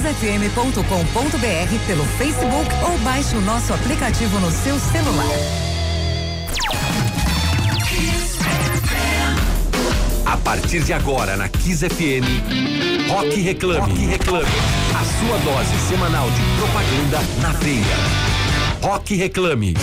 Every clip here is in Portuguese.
kissfm.com.br pelo Facebook ou baixe o nosso aplicativo no seu celular. A partir de agora na Kiss FM, Rock Reclame. Rock Reclame. A sua dose semanal de propaganda na veia. Rock Reclame.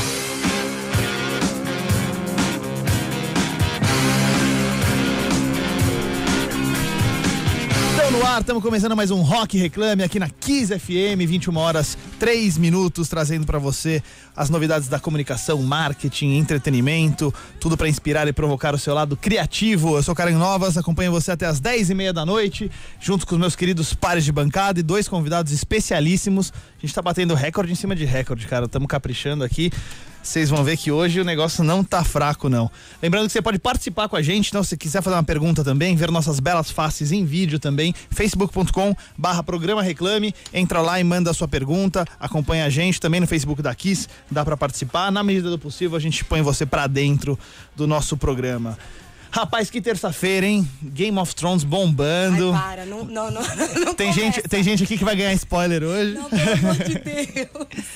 No ar, estamos começando mais um Rock Reclame aqui na Kiss FM, 21 horas, 3 minutos, trazendo para você as novidades da comunicação, marketing, entretenimento, tudo para inspirar e provocar o seu lado criativo. Eu sou Karen Novas, acompanho você até as 10 e meia da noite, junto com os meus queridos pares de bancada e dois convidados especialíssimos. A gente está batendo recorde em cima de recorde, cara, estamos caprichando aqui vocês vão ver que hoje o negócio não tá fraco, não. Lembrando que você pode participar com a gente, então se quiser fazer uma pergunta também, ver nossas belas faces em vídeo também, facebook.com barra programa reclame, entra lá e manda a sua pergunta, acompanha a gente também no Facebook da Kiss, dá para participar, na medida do possível a gente põe você para dentro do nosso programa. Rapaz, que terça-feira, hein? Game of Thrones bombando. Ai, para, não, não, não, não tem gente, tem gente aqui que vai ganhar spoiler hoje. Não, pelo amor de Deus.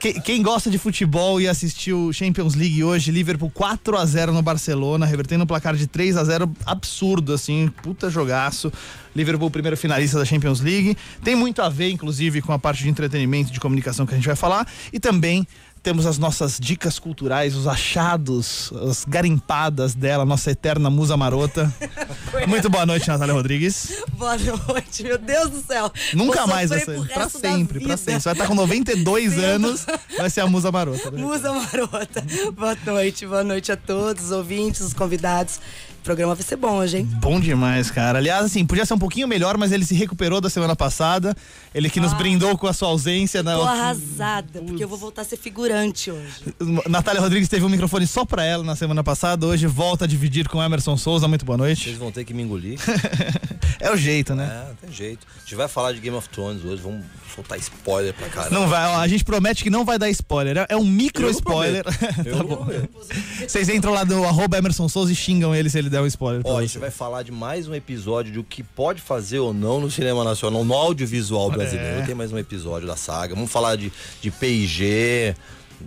Quem, quem, gosta de futebol e assistiu Champions League hoje, Liverpool 4 a 0 no Barcelona, revertendo um placar de 3 a 0 absurdo assim, puta jogaço. Liverpool primeiro finalista da Champions League. Tem muito a ver inclusive com a parte de entretenimento e de comunicação que a gente vai falar e também temos as nossas dicas culturais, os achados, as garimpadas dela, nossa eterna musa marota. Muito boa noite, Natália Rodrigues. Boa noite, meu Deus do céu. Nunca mais vai ser. Pra sempre, pra sempre. Você vai estar com 92 Sendo... anos, vai ser a musa marota. Né? Musa marota. Boa noite, boa noite a todos, os ouvintes, os convidados programa vai ser bom hoje, hein? Bom demais, cara. Aliás, assim, podia ser um pouquinho melhor, mas ele se recuperou da semana passada. Ele que ah, nos brindou com a sua ausência. Tô na... arrasada, porque eu vou voltar a ser figurante hoje. Natália Rodrigues teve um microfone só pra ela na semana passada. Hoje volta a dividir com Emerson Souza. Muito boa noite. Vocês vão ter que me engolir. é o jeito, né? É, tem jeito. A gente vai falar de Game of Thrones hoje. Vamos soltar spoiler pra caramba. Não vai, ó, a gente promete que não vai dar spoiler. É um micro spoiler. tá bom. Vocês entram lá no arroba Emerson Souza e xingam ele se ele der der um spoiler. Ó, a gente vai falar de mais um episódio de o que pode fazer ou não no cinema nacional, no audiovisual brasileiro. É. Tem mais um episódio da saga. Vamos falar de, de PIG,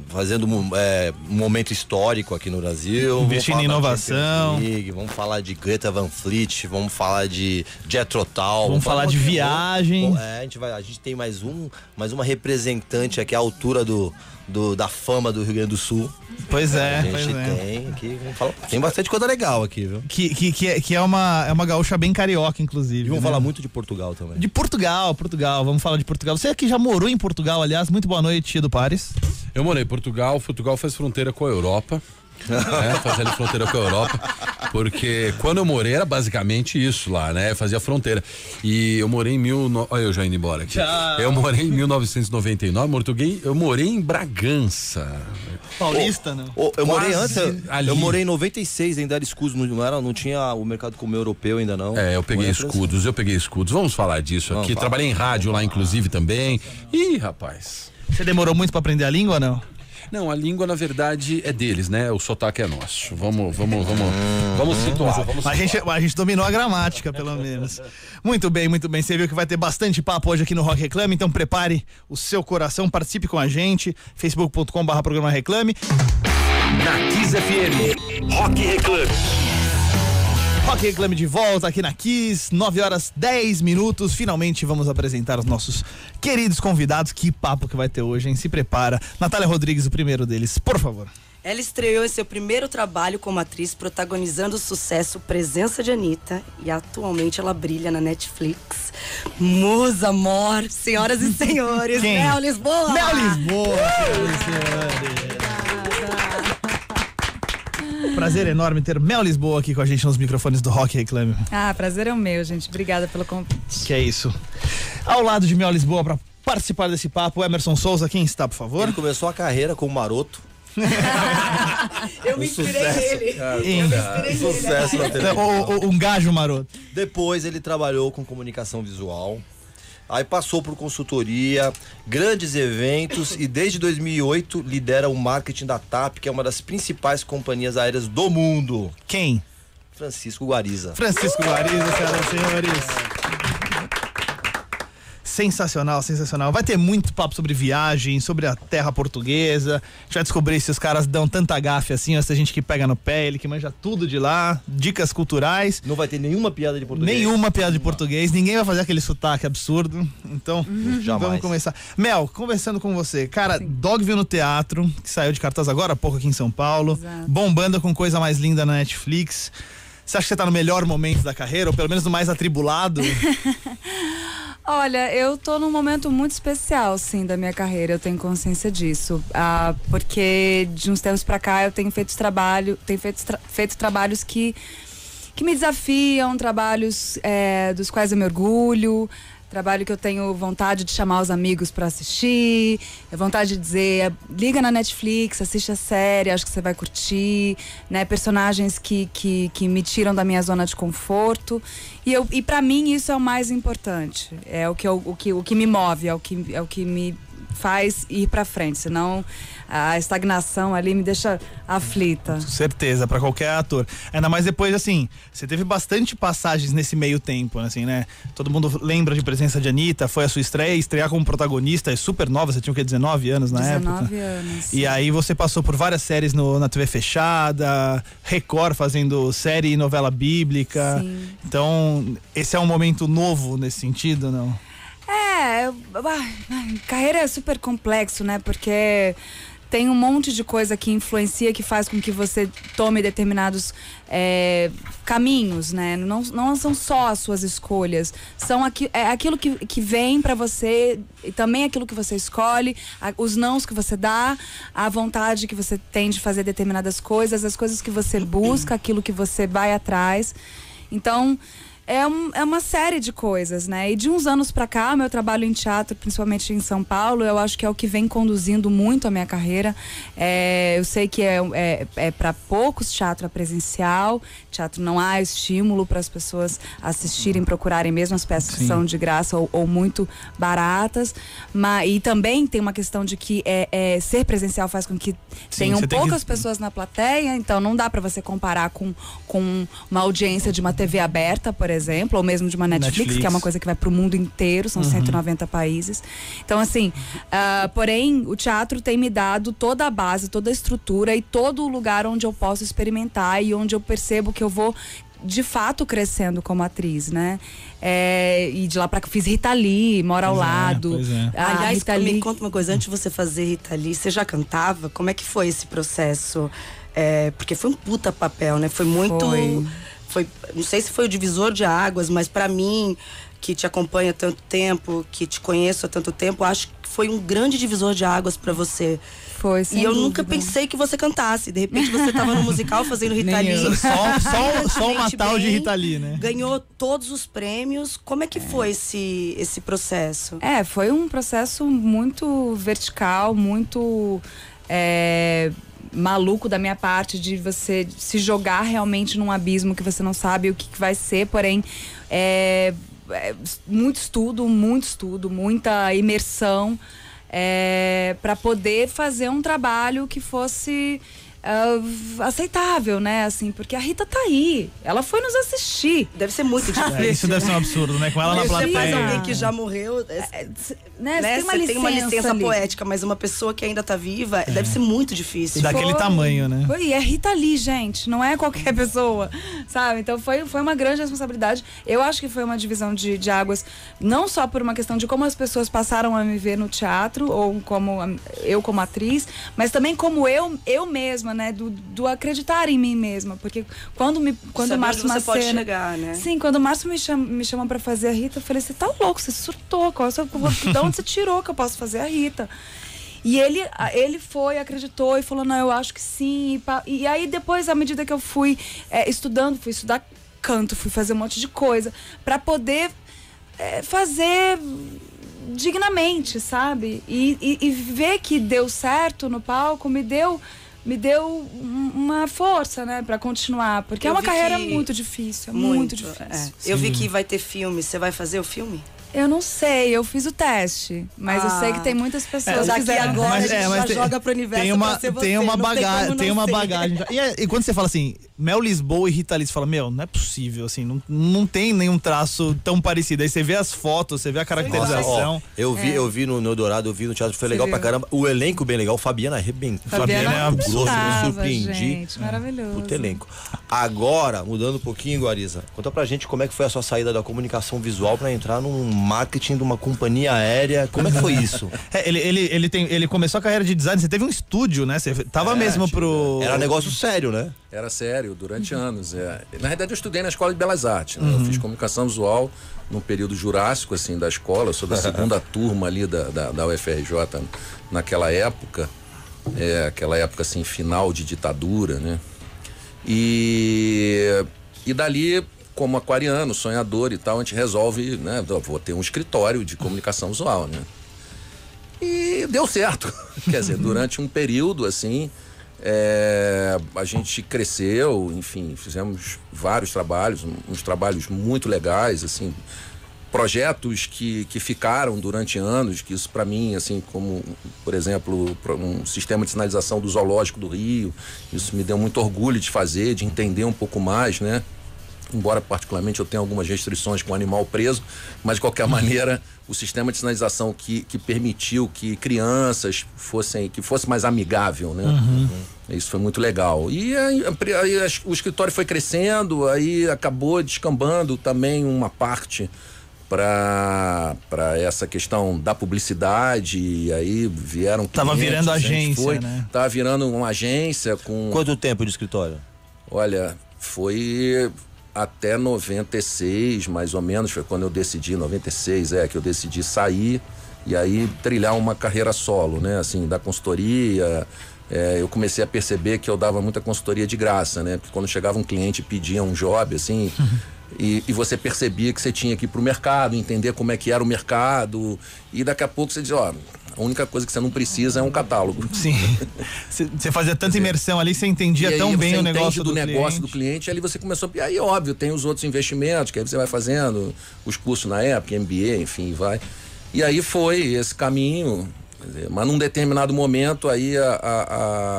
fazendo é, um momento histórico aqui no Brasil. Investindo em inovação. League, vamos falar de Greta Van Fleet, vamos falar de Jetrotal. Vamos, vamos falar de viagem. É, a gente, vai, a gente tem mais um, mais uma representante aqui à altura do, do, da fama do Rio Grande do Sul. Pois é, a gente pois é. tem aqui, falar, tem bastante coisa legal aqui, viu? Que, que, que, é, que é, uma, é uma gaúcha bem carioca, inclusive. E vamos né? falar muito de Portugal também. De Portugal, Portugal, vamos falar de Portugal. Você aqui já morou em Portugal, aliás, muito boa noite, Edu Pares. Eu morei em Portugal, Portugal faz fronteira com a Europa né? Fazendo fronteira com a Europa. Porque quando eu morei era basicamente isso lá, né? Fazia fronteira. E eu morei em mil. No... Olha, eu já indo embora aqui. Tchau. Eu morei em 1999, português, eu morei em Bragança. Paulista, né? Oh, eu morei antes, ali. eu morei em 96, ainda era escudos, não, era, não tinha o mercado comum europeu ainda não. É, eu peguei escudos, eu peguei escudos. Vamos falar disso aqui. Trabalhei em rádio lá, inclusive, também. Ih, rapaz. Você demorou muito para aprender a língua ou não? Não, a língua, na verdade, é deles, né? O sotaque é nosso. Vamos, vamos, vamos, hum, vamos situar. Vamos situar. A, gente, a gente dominou a gramática, pelo menos. Muito bem, muito bem. Você viu que vai ter bastante papo hoje aqui no Rock Reclame, então prepare o seu coração, participe com a gente. facebook.com/barra programa Reclame. Na Kiss FM, Rock Reclame. Rock Reclame de volta aqui na Kiss, 9 horas 10 minutos. Finalmente vamos apresentar os nossos queridos convidados. Que papo que vai ter hoje, hein? Se prepara. Natália Rodrigues, o primeiro deles, por favor. Ela estreou em seu primeiro trabalho como atriz, protagonizando o sucesso Presença de Anitta. E atualmente ela brilha na Netflix. Musa, amor, senhoras e senhores. Quem? Mel Lisboa! Mel Lisboa, senhoras e senhores. Prazer enorme ter Mel Lisboa aqui com a gente nos microfones do Rock Reclame. Ah, prazer é o meu, gente. Obrigada pelo convite. Que é isso. Ao lado de Mel Lisboa para participar desse papo, Emerson Souza, quem está, por favor? Ele começou a carreira como maroto. eu me inspirei nele. Eu me inspirei sucesso nele. O, um gajo maroto. Depois ele trabalhou com comunicação visual. Aí passou por consultoria, grandes eventos e desde 2008 lidera o marketing da TAP, que é uma das principais companhias aéreas do mundo. Quem? Francisco Guariza. Francisco Guariza, senhoras e senhores. Sensacional, sensacional. Vai ter muito papo sobre viagem, sobre a terra portuguesa. A gente vai descobrir se os caras dão tanta gafe assim, ou se a gente que pega no pé, ele que manja tudo de lá, dicas culturais. Não vai ter nenhuma piada de português. Nenhuma piada de português, ninguém vai fazer aquele sotaque absurdo. Então, Jamais. vamos começar. Mel, conversando com você. Cara, Dogville no teatro, que saiu de cartaz agora há pouco aqui em São Paulo. Exato. Bombando com coisa mais linda na Netflix. Você acha que você tá no melhor momento da carreira, ou pelo menos no mais atribulado? Olha, eu tô num momento muito especial, sim, da minha carreira, eu tenho consciência disso. Ah, porque de uns tempos pra cá eu tenho feito trabalho, tenho feito, tra- feito trabalhos que, que me desafiam, trabalhos é, dos quais eu me orgulho. Trabalho que eu tenho vontade de chamar os amigos pra assistir, é vontade de dizer, liga na Netflix, assiste a série, acho que você vai curtir, né? Personagens que, que, que me tiram da minha zona de conforto. E, eu, e para mim isso é o mais importante. É o que, eu, o que, o que me move, é o que, é o que me faz ir pra frente. Senão a estagnação ali me deixa aflita. Certeza, pra qualquer ator. Ainda mais depois, assim, você teve bastante passagens nesse meio tempo, assim, né? Todo mundo lembra de presença de Anitta, foi a sua estreia, estrear como protagonista, é super nova, você tinha o quê, 19 anos na 19 época? anos. E aí você passou por várias séries no- na TV fechada, Record fazendo série e novela bíblica. Sim. Então, esse é um momento novo nesse sentido, não? É, eu- ai, carreira é super complexo, né? Porque tem um monte de coisa que influencia, que faz com que você tome determinados é, caminhos, né? Não, não são só as suas escolhas, são aqui, é aquilo que, que vem pra você e também aquilo que você escolhe, a- os nãos que você dá, a vontade que você tem de fazer determinadas coisas, as coisas que você busca, aquilo que você vai atrás. Então, é, um- é uma série de coisas, né? E de uns anos pra cá, meu trabalho em teatro, principalmente em São Paulo, eu acho que é o que vem conduzindo muito a minha carreira. É, eu sei que é, é, é para poucos teatro é presencial, teatro não há estímulo para as pessoas assistirem, procurarem mesmo as peças que Sim. são de graça ou, ou muito baratas. Mas, e também tem uma questão de que é, é, ser presencial faz com que tenham você tem que- poucas pessoas na plateia, então não dá para você comparar com, com uma audiência de uma TV aberta, por exemplo, ou mesmo de uma Netflix, Netflix. que é uma coisa que vai pro mundo inteiro, são 190 países. Então, assim, ah, porém, o teatro tem me dado toda a base, toda a estrutura e todo o lugar onde eu posso experimentar e onde eu percebo que eu vou de fato crescendo como atriz, né? É, e de lá pra cá fiz Rita Lee, Mora ao Pois é, lado. pois é. A Aliás, Rita me Lee. conta uma coisa, antes de você fazer Rita Lee, você já cantava? Como é que foi esse processo? É, porque foi um puta papel, né? Foi muito. Foi. Foi- não sei se foi o divisor de águas, mas pra mim, que te acompanha há tanto tempo, que te conheço há tanto tempo, acho que foi um grande divisor de águas pra você. Foi, sem e eu nunca dúvida. pensei que você cantasse. De repente você tava no musical fazendo Rita Nem Lee. eu. Só, só, só uma tal de bem, Rita Lee, né? Ganhou todos os prêmios. Como é que foi esse, esse processo? É, foi um processo muito vertical, muito é, maluco da minha parte de você se jogar realmente num abismo que você não sabe o que, que vai ser, porém é, é, muito estudo, muito estudo, muita imersão é, para poder fazer um trabalho que fosse ah, aceitável, né? Assim, porque a Rita tá aí, ela foi nos assistir. Deve ser muito difícil. É, isso deve ser um absurdo, né? Com ela na Você faz plateia. alguém que já morreu. é, Né? né, Tem uma tem uma licença ali. poética, mas uma pessoa que ainda tá viva deve ser muito difícil. Daquele Foi. tamanho, né? Foi, e é Rita Lee, gente, não é qualquer pessoa, sabe? Então foi, foi uma grande responsabilidade. Eu acho que foi uma divisão de, de águas, não só por uma questão de como as pessoas passaram a me ver no teatro, ou como a- eu como atriz, mas também como eu, eu mesma, né? Do, do acreditar em mim mesma. Porque quando, me, quando Saber o Márcio pode chegar, né? Sim, quando o Márcio me chama, me chama pra fazer a Rita, eu falei, você tá louco, você surtou. Qual é o seu- de onde você tirou que eu posso fazer a Rita? E ele, ele foi, acreditou e falou, não, eu acho que sim. E, e aí depois, à medida que eu fui é, estudando, fui estudar canto, fui fazer um monte de coisa, pra poder é, fazer dignamente, sabe? E, e, e ver que deu certo no palco me deu me deu um- uma força, né, Pra continuar, porque é Eu uma vi carreira que- muito difícil, é muito, difícil. é. Eu vi que vai ter filme. Você vai fazer o filme? Eu não sei, eu fiz o teste, mas eu Ah. sei que tem muitas pessoas Daqui que fizeram. agora a gente é, já mas tem- joga pro universo tem uma, pra ser você, tem uma bagagem, tem, uma bagagem. E, é- e quando você fala assim, Mel Lisboa e Rita Lee. Você fala, meu, não é possível, assim, não, não tem nenhum traço tão parecido. Aí você vê as fotos, você vê a caracterização. Ó, eu vi, eu vi no, no Dourado, eu vi no teatro, foi Você legal pra viu? caramba. O elenco bem legal, Fabiana arrebentou. Fabiana é absurdo, me surpreendi. gente, maravilhoso. Puta elenco. Agora, mudando um pouquinho, Guariza, conta pra gente como é que foi a sua saída da comunicação visual pra entrar num marketing de uma companhia aérea. Como é que foi isso? É, ele, ele, ele, tem, ele começou a carreira de design, você teve um estúdio, né? Você tava mesmo pro. Era negócio sério, né? Era sério, durante anos. É. Na realidade, eu estudei na Escola de Belas Artes. né? Eu fiz comunicação visual no período jurássico, assim, da escola. Eu sou da segunda turma ali da, da, da UFRJ naquela época. É, aquela época, assim, final de ditadura, né? E, e dali, como aquariano, sonhador e tal, a gente resolve, né? Vou ter um escritório de comunicação visual, né? E deu certo. Quer dizer, durante um período, assim, é, a gente cresceu, enfim, fizemos vários trabalhos, uns trabalhos muito legais, assim, projetos que, que ficaram durante anos, que isso para mim, assim, como, por exemplo, um sistema de sinalização do Zoológico do Rio, isso me deu muito orgulho de fazer, de entender um pouco mais, né? Embora particularmente eu tenha algumas restrições com o animal preso, mas de qualquer maneira o sistema de sinalização que, que permitiu que crianças fossem que fosse mais amigável, né? Isso foi muito legal. E aí, aí o escritório foi crescendo, aí acabou descambando também uma parte para essa questão da publicidade, e aí vieram Tava clientes, virando agência, foi, né? Tava virando uma agência com Quanto tempo de escritório? Olha, foi até 96, mais ou menos, foi quando eu decidi, 96, é, que eu decidi sair e aí trilhar uma carreira solo, né? Assim, da consultoria. é, eu comecei a perceber que eu dava muita consultoria de graça, né? Porque quando chegava um cliente e pedia um job, assim, e, e você percebia que você tinha que ir pro mercado, entender como é que era o mercado, e daqui a pouco você dizia, ó, a única coisa que você não precisa é um catálogo. Sim. Você fazia tanta imersão ali, você entendia tão bem o negócio do, do, negócio cliente. do cliente, ali você começou. E aí, óbvio, tem os outros investimentos, que aí você vai fazendo, os cursos na época, MBA, enfim, vai. E aí foi esse caminho. dizer, Mas num determinado momento, aí a, a-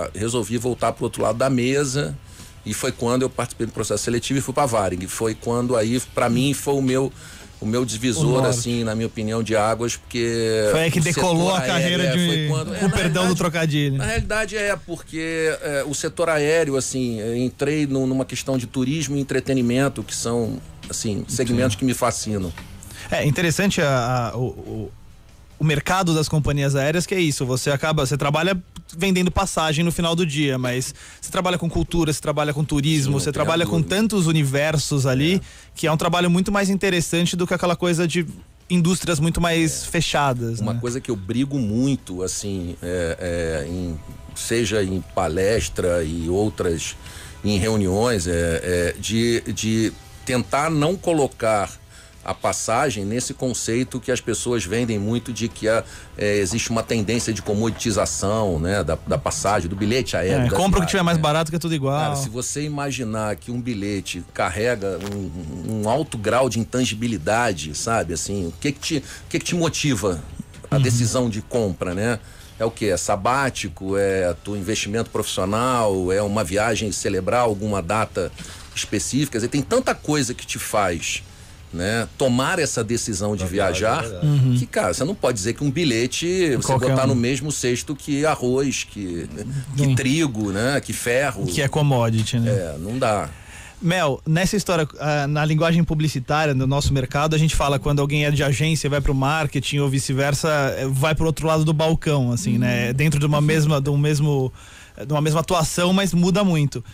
a- resolvi voltar para o outro lado da mesa. E foi quando eu participei do processo seletivo e fui para a Varig. Foi quando aí, para mim, foi o meu. O meu O divisor, norte. assim, na minha opinião, de águas, porque. Foi aí que o decolou a carreira aéreo, de. quando- é, na perdão do trocadilho. na realidade é porque é, o setor aéreo, assim, entrei num- numa questão de turismo e entretenimento, que são, assim, segmentos que me fascinam. É interessante a- a- o, o, o mercado das companhias aéreas que é isso. Você acaba, você trabalha vendendo passagem no final do dia, mas você trabalha com cultura, você trabalha com turismo, Sim, você trabalha com tantos universos ali que é um trabalho muito mais interessante do que aquela coisa de indústrias muito mais fechadas. Uma né? coisa que eu brigo muito, assim, é, é, em- seja em palestra e outras, em reuniões, é, é, de, de tentar não colocar a passagem nesse conceito que as pessoas vendem muito de que a- é, existe uma tendência de comoditização né, da, da passagem, do bilhete aéreo. É, compra o que tiver mais né? barato que é tudo igual. Cara, se você imaginar que um bilhete carrega um, um alto grau de intangibilidade, sabe? Assim, o que que te, o que que te motiva a decisão de compra, né? É o que? É sabático? É teu investimento profissional? É uma viagem celebrar alguma data específica? Dizer, tem tanta coisa que te faz né, tomar essa decisão de viajar, que, cara, você não pode dizer que um bilhete você Qualquer botar um. no mesmo cesto que arroz, que, que Sim. trigo, né? Que ferro. Que é commodity, né? É, não dá. Mel, nessa história, ah, na linguagem publicitária do nosso mercado, a gente fala quando alguém é de agência e vai pro marketing ou vice-versa, eh, vai pro outro lado do balcão, assim, né? Dentro de uma mesma, de um mesmo, de uma mesma atuação, mas muda muito.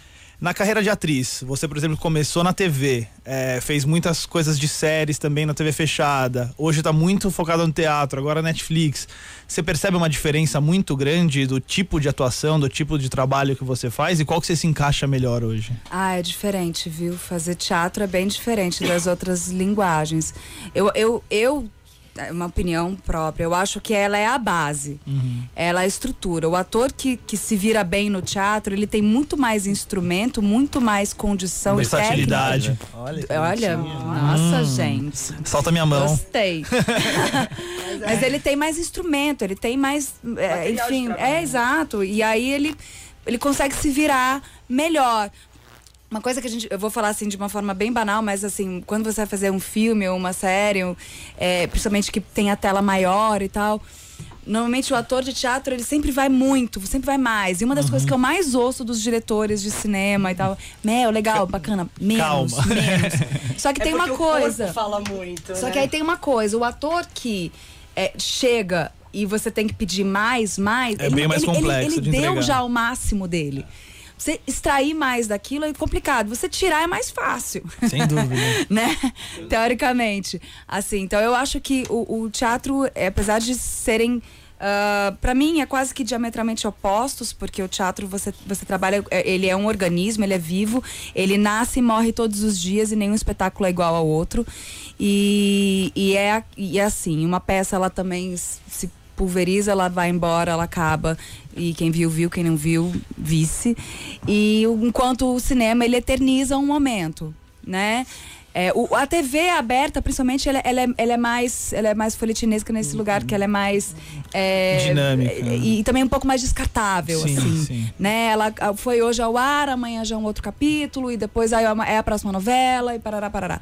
Na carreira de atriz, você, por exemplo, começou na TV, eh, fez muitas coisas de séries também na TV fechada. Hoje tá muito focado no teatro, agora Netflix. Você percebe uma diferença muito grande do tipo de atuação, do tipo de trabalho que você faz e qual que você se encaixa melhor hoje? Ah, é diferente, viu? Fazer teatro é bem diferente das outras linguagens. Eu, eu, eu, é uma opinião própria, eu acho que ela é a base. Ela é a estrutura. O ator que, que se vira bem no teatro, ele tem muito mais instrumento, muito mais condição e Versatilidade. técnica. Olha, nossa, gente. Solta minha mão. Gostei. Mas ele tem mais instrumento, ele tem mais. é, enfim, é exato. E aí ele, ele consegue se virar melhor. Uma coisa que a gente. Eu vou falar assim de uma forma bem banal, mas assim, quando você vai fazer um filme ou uma série, ou, é, principalmente que tem a tela maior e tal. Normalmente o ator de teatro, ele sempre vai muito, sempre vai mais. E uma das Uhum. coisas que eu mais ouço dos diretores de cinema e tal, Mel, legal, bacana, menos, Calma. menos. Só que É tem uma porque o corpo coisa. fala muito. Só né? que aí tem uma coisa, o ator que é, chega e você tem que pedir mais, mais. É bem mais complexo Ele, de deu entregar. já o máximo dele. Você extrair mais daquilo é complicado. Você tirar é mais fácil. Sem dúvida. né? Teoricamente. Assim, então eu acho que o, o teatro, é, apesar de serem. ah, para mim é quase que diametralmente opostos, porque o teatro você, você trabalha, é, ele é um organismo, ele é vivo, ele nasce e morre todos os dias e nenhum espetáculo é igual ao outro. E, e, é, e é assim, uma peça ela também se pulveriza, ela vai embora, ela acaba. E quem viu, viu, quem não viu, visse. E enquanto o cinema, ele eterniza um momento, né? É, o- a TV aberta, principalmente, ela, ela é, ela é mais, ela é mais folhetinesca nesse lugar, que ela é mais é, Dinâmica. E, e também um pouco mais descartável, Sim, assim. sim. Né? Ela foi hoje ao ar, amanhã já é um outro capítulo, e depois aí é é a próxima novela, e parará, parará.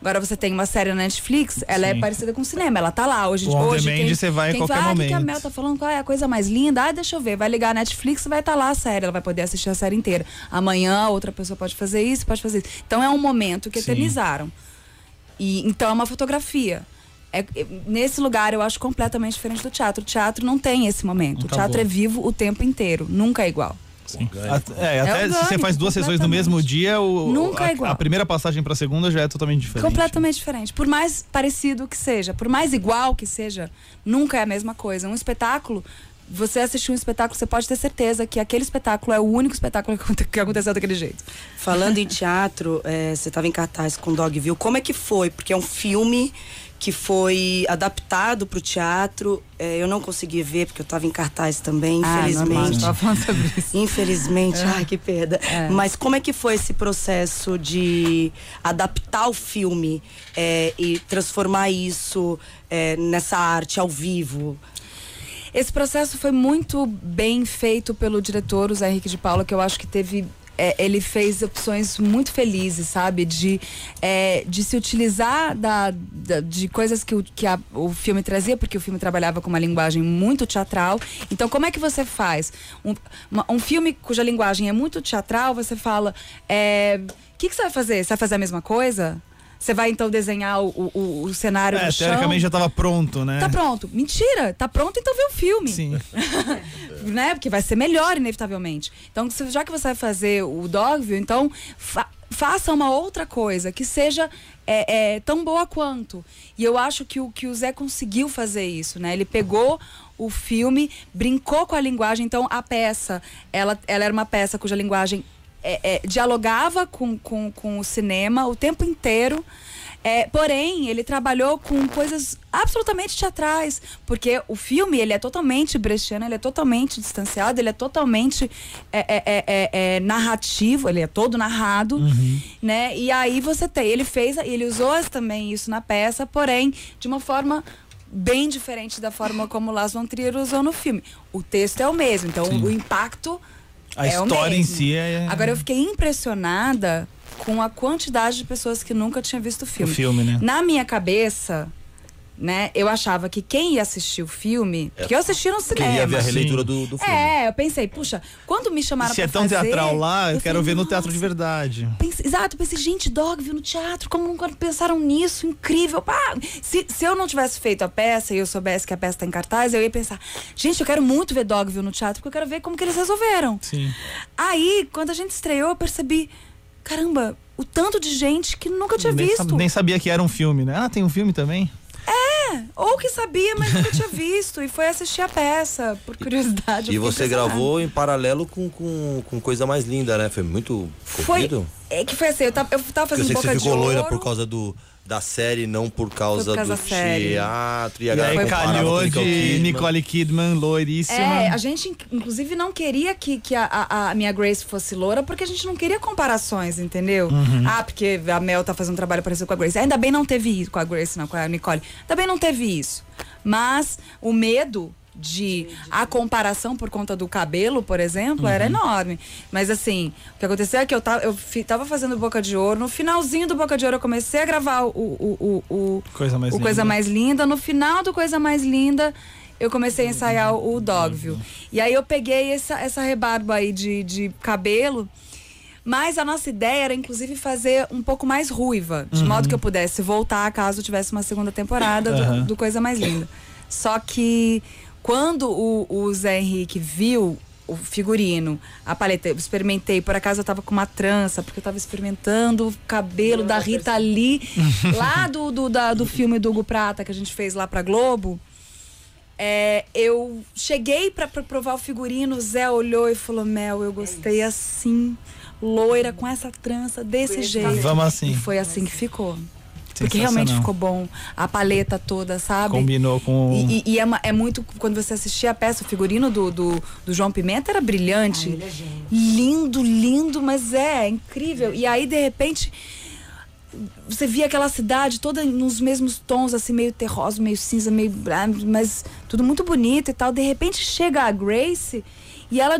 Agora você tem uma série na Netflix, ela Sim. é parecida com o cinema, ela tá lá. Hoje, O hoje demand você vai quem qualquer fala, ah, o que a momento." Mel tá falando qual é a coisa mais linda? Ah, deixa eu ver. Vai ligar a Netflix vai estar lá a série. Ela vai poder assistir a série inteira. Amanhã outra pessoa pode fazer isso, pode fazer isso. Então é um momento que Sim. E, então é uma fotografia. É- é- nesse lugar eu acho completamente diferente do teatro. O teatro não tem esse momento. O Acabou. teatro é vivo o tempo inteiro. Nunca é igual. At- É, até se você faz duas sessões no mesmo dia, o, Nunca a, é igual. a primeira passagem pra segunda já é totalmente diferente. Completamente diferente. Por mais parecido que seja, por mais igual que seja, nunca é a mesma coisa. Um espetáculo, você assistiu um espetáculo, você pode ter certeza que aquele espetáculo é o único espetáculo que aconte- que aconteceu daquele jeito. Falando em teatro, é, você estava em cartaz com Dogville. Como é que foi? Porque é um filme que foi adaptado para o teatro. É, eu não consegui ver porque eu estava em cartaz também, Ah, normal, infelizmente. tava falando sobre isso. Infelizmente, ai que perda. É. Mas como é que foi esse processo de adaptar o filme é, e transformar isso é, nessa arte ao vivo? Esse processo foi muito bem feito pelo diretor, o Zé Henrique de Paula, que eu acho que teve. é, ele fez opções muito felizes, sabe? De, é, de se utilizar da, da- de coisas que, o, que a- o filme trazia, porque o filme trabalhava com uma linguagem muito teatral. Então, como é que você faz? Um, uma- um filme cuja linguagem é muito teatral, você fala. é, O que, que você vai fazer? Você vai fazer a mesma coisa? Você vai então desenhar o, o, o cenário É, chão? teoricamente já tava pronto, né? Tá pronto. Mentira, tá pronto, então vê o filme. Sim. né? Porque vai ser melhor, inevitavelmente. Então, já que você vai fazer o Dogville, então fa- faça uma outra coisa que seja é, é, tão boa quanto. E eu acho que o, que o Zé conseguiu fazer isso, né? Ele pegou o filme, brincou com a linguagem. Então, a peça, ela, ela era uma peça cuja linguagem é, é, dialogava com, com, com o cinema o tempo inteiro. É, porém, ele trabalhou com coisas absolutamente teatrais, porque o filme ele é totalmente brechiano, ele é totalmente distanciado, ele é totalmente é, é, é, é, é, narrativo, ele é todo narrado, né? E aí você tem, ele fez, ele usou também isso na peça, porém de uma forma bem diferente da forma como Las von Trier usou no filme. O texto é o mesmo, então o impacto A é o história em si é. Agora eu fiquei impressionada com a quantidade de pessoas que nunca tinham visto o o filme. filme, né? Na minha cabeça, né, eu achava que quem ia assistir o filme, porque eu assisti no cinema. Queria ver a releitura do, do filme. É, eu pensei, puxa, quando me chamaram Se é pra tão fazer, teatral lá, eu, quero falei, ver no teatro de "Nossa, verdade. Pensei, exato, eu pensei, gente, Dogville no teatro, como nunca pensaram nisso? Incrível. Pá. Se, se eu não tivesse feito a peça e eu soubesse que a peça tá em cartaz, eu ia pensar, gente, eu quero muito ver Dogville no teatro, porque eu quero ver como que eles resolveram. Sim. Aí, quando a gente estreou, eu percebi, caramba, o tanto de gente que nunca tinha nem, visto. sab- nem sabia que era um filme, né? Ah, tem um filme também? Ou que sabia, mas nunca tinha visto. E foi assistir a peça, por curiosidade. E você gravou em paralelo com, com, com coisa mais linda, né? Foi muito Foi. corrido. É que foi assim, eu tava, eu tava Porque eu fazendo sei que boca você de ficou loira ouro. por causa do, da série, não por causa, por causa do da série. teatro. E, E a galera aí calhou de Kidman. Nicole Kidman, loiríssima. É, a gente inc- inclusive não queria que, que a, a- a minha Grace fosse loura, porque a gente não queria comparações, entendeu? Uhum. Ah, porque a Mel tá fazendo um trabalho parecido com a Grace. Ainda bem não teve isso com a Grace, não, com a Nicole. Ainda bem não teve isso. Mas o medo de a comparação por conta do cabelo, por exemplo, era Uhum. enorme. Mas assim, o que aconteceu é que eu tava, eu fi- tava fazendo Boca de Ouro, no finalzinho do Boca de Ouro eu comecei a gravar o, o, o, o, Coisa mais o Coisa linda. Mais Linda. No final do Coisa Mais Linda, eu comecei a ensaiar o, o Dogville. E aí eu peguei essa, essa rebarba aí de, de cabelo. Mas a nossa ideia era, inclusive, fazer um pouco mais ruiva, de modo que eu pudesse voltar caso tivesse uma segunda temporada do- Uhum. do, Coisa Mais Linda. Só que quando o, o Zé Henrique viu o figurino, a paleta, eu experimentei, por acaso eu tava com uma trança, porque eu tava experimentando o cabelo da Rita Lee, lá do, do, da- do filme do Hugo Prata que a gente fez lá pra Globo. É, eu cheguei pra, pra provar o figurino, o Zé olhou e falou: Mel, eu gostei assim, loira, com essa trança, desse jeito. Vamos assim. E foi assim que ficou. Porque realmente ficou bom. A paleta toda, sabe? Combinou com. E, e- e é, é muito. Quando você assistia a peça, o figurino do, do, do João Pimenta era brilhante. lindo, lindo, mas é, é incrível. E aí, de repente, você via aquela cidade toda nos mesmos tons, assim, meio terroso, meio cinza, meio branco, mas tudo muito bonito e tal. De repente chega a Grace e ela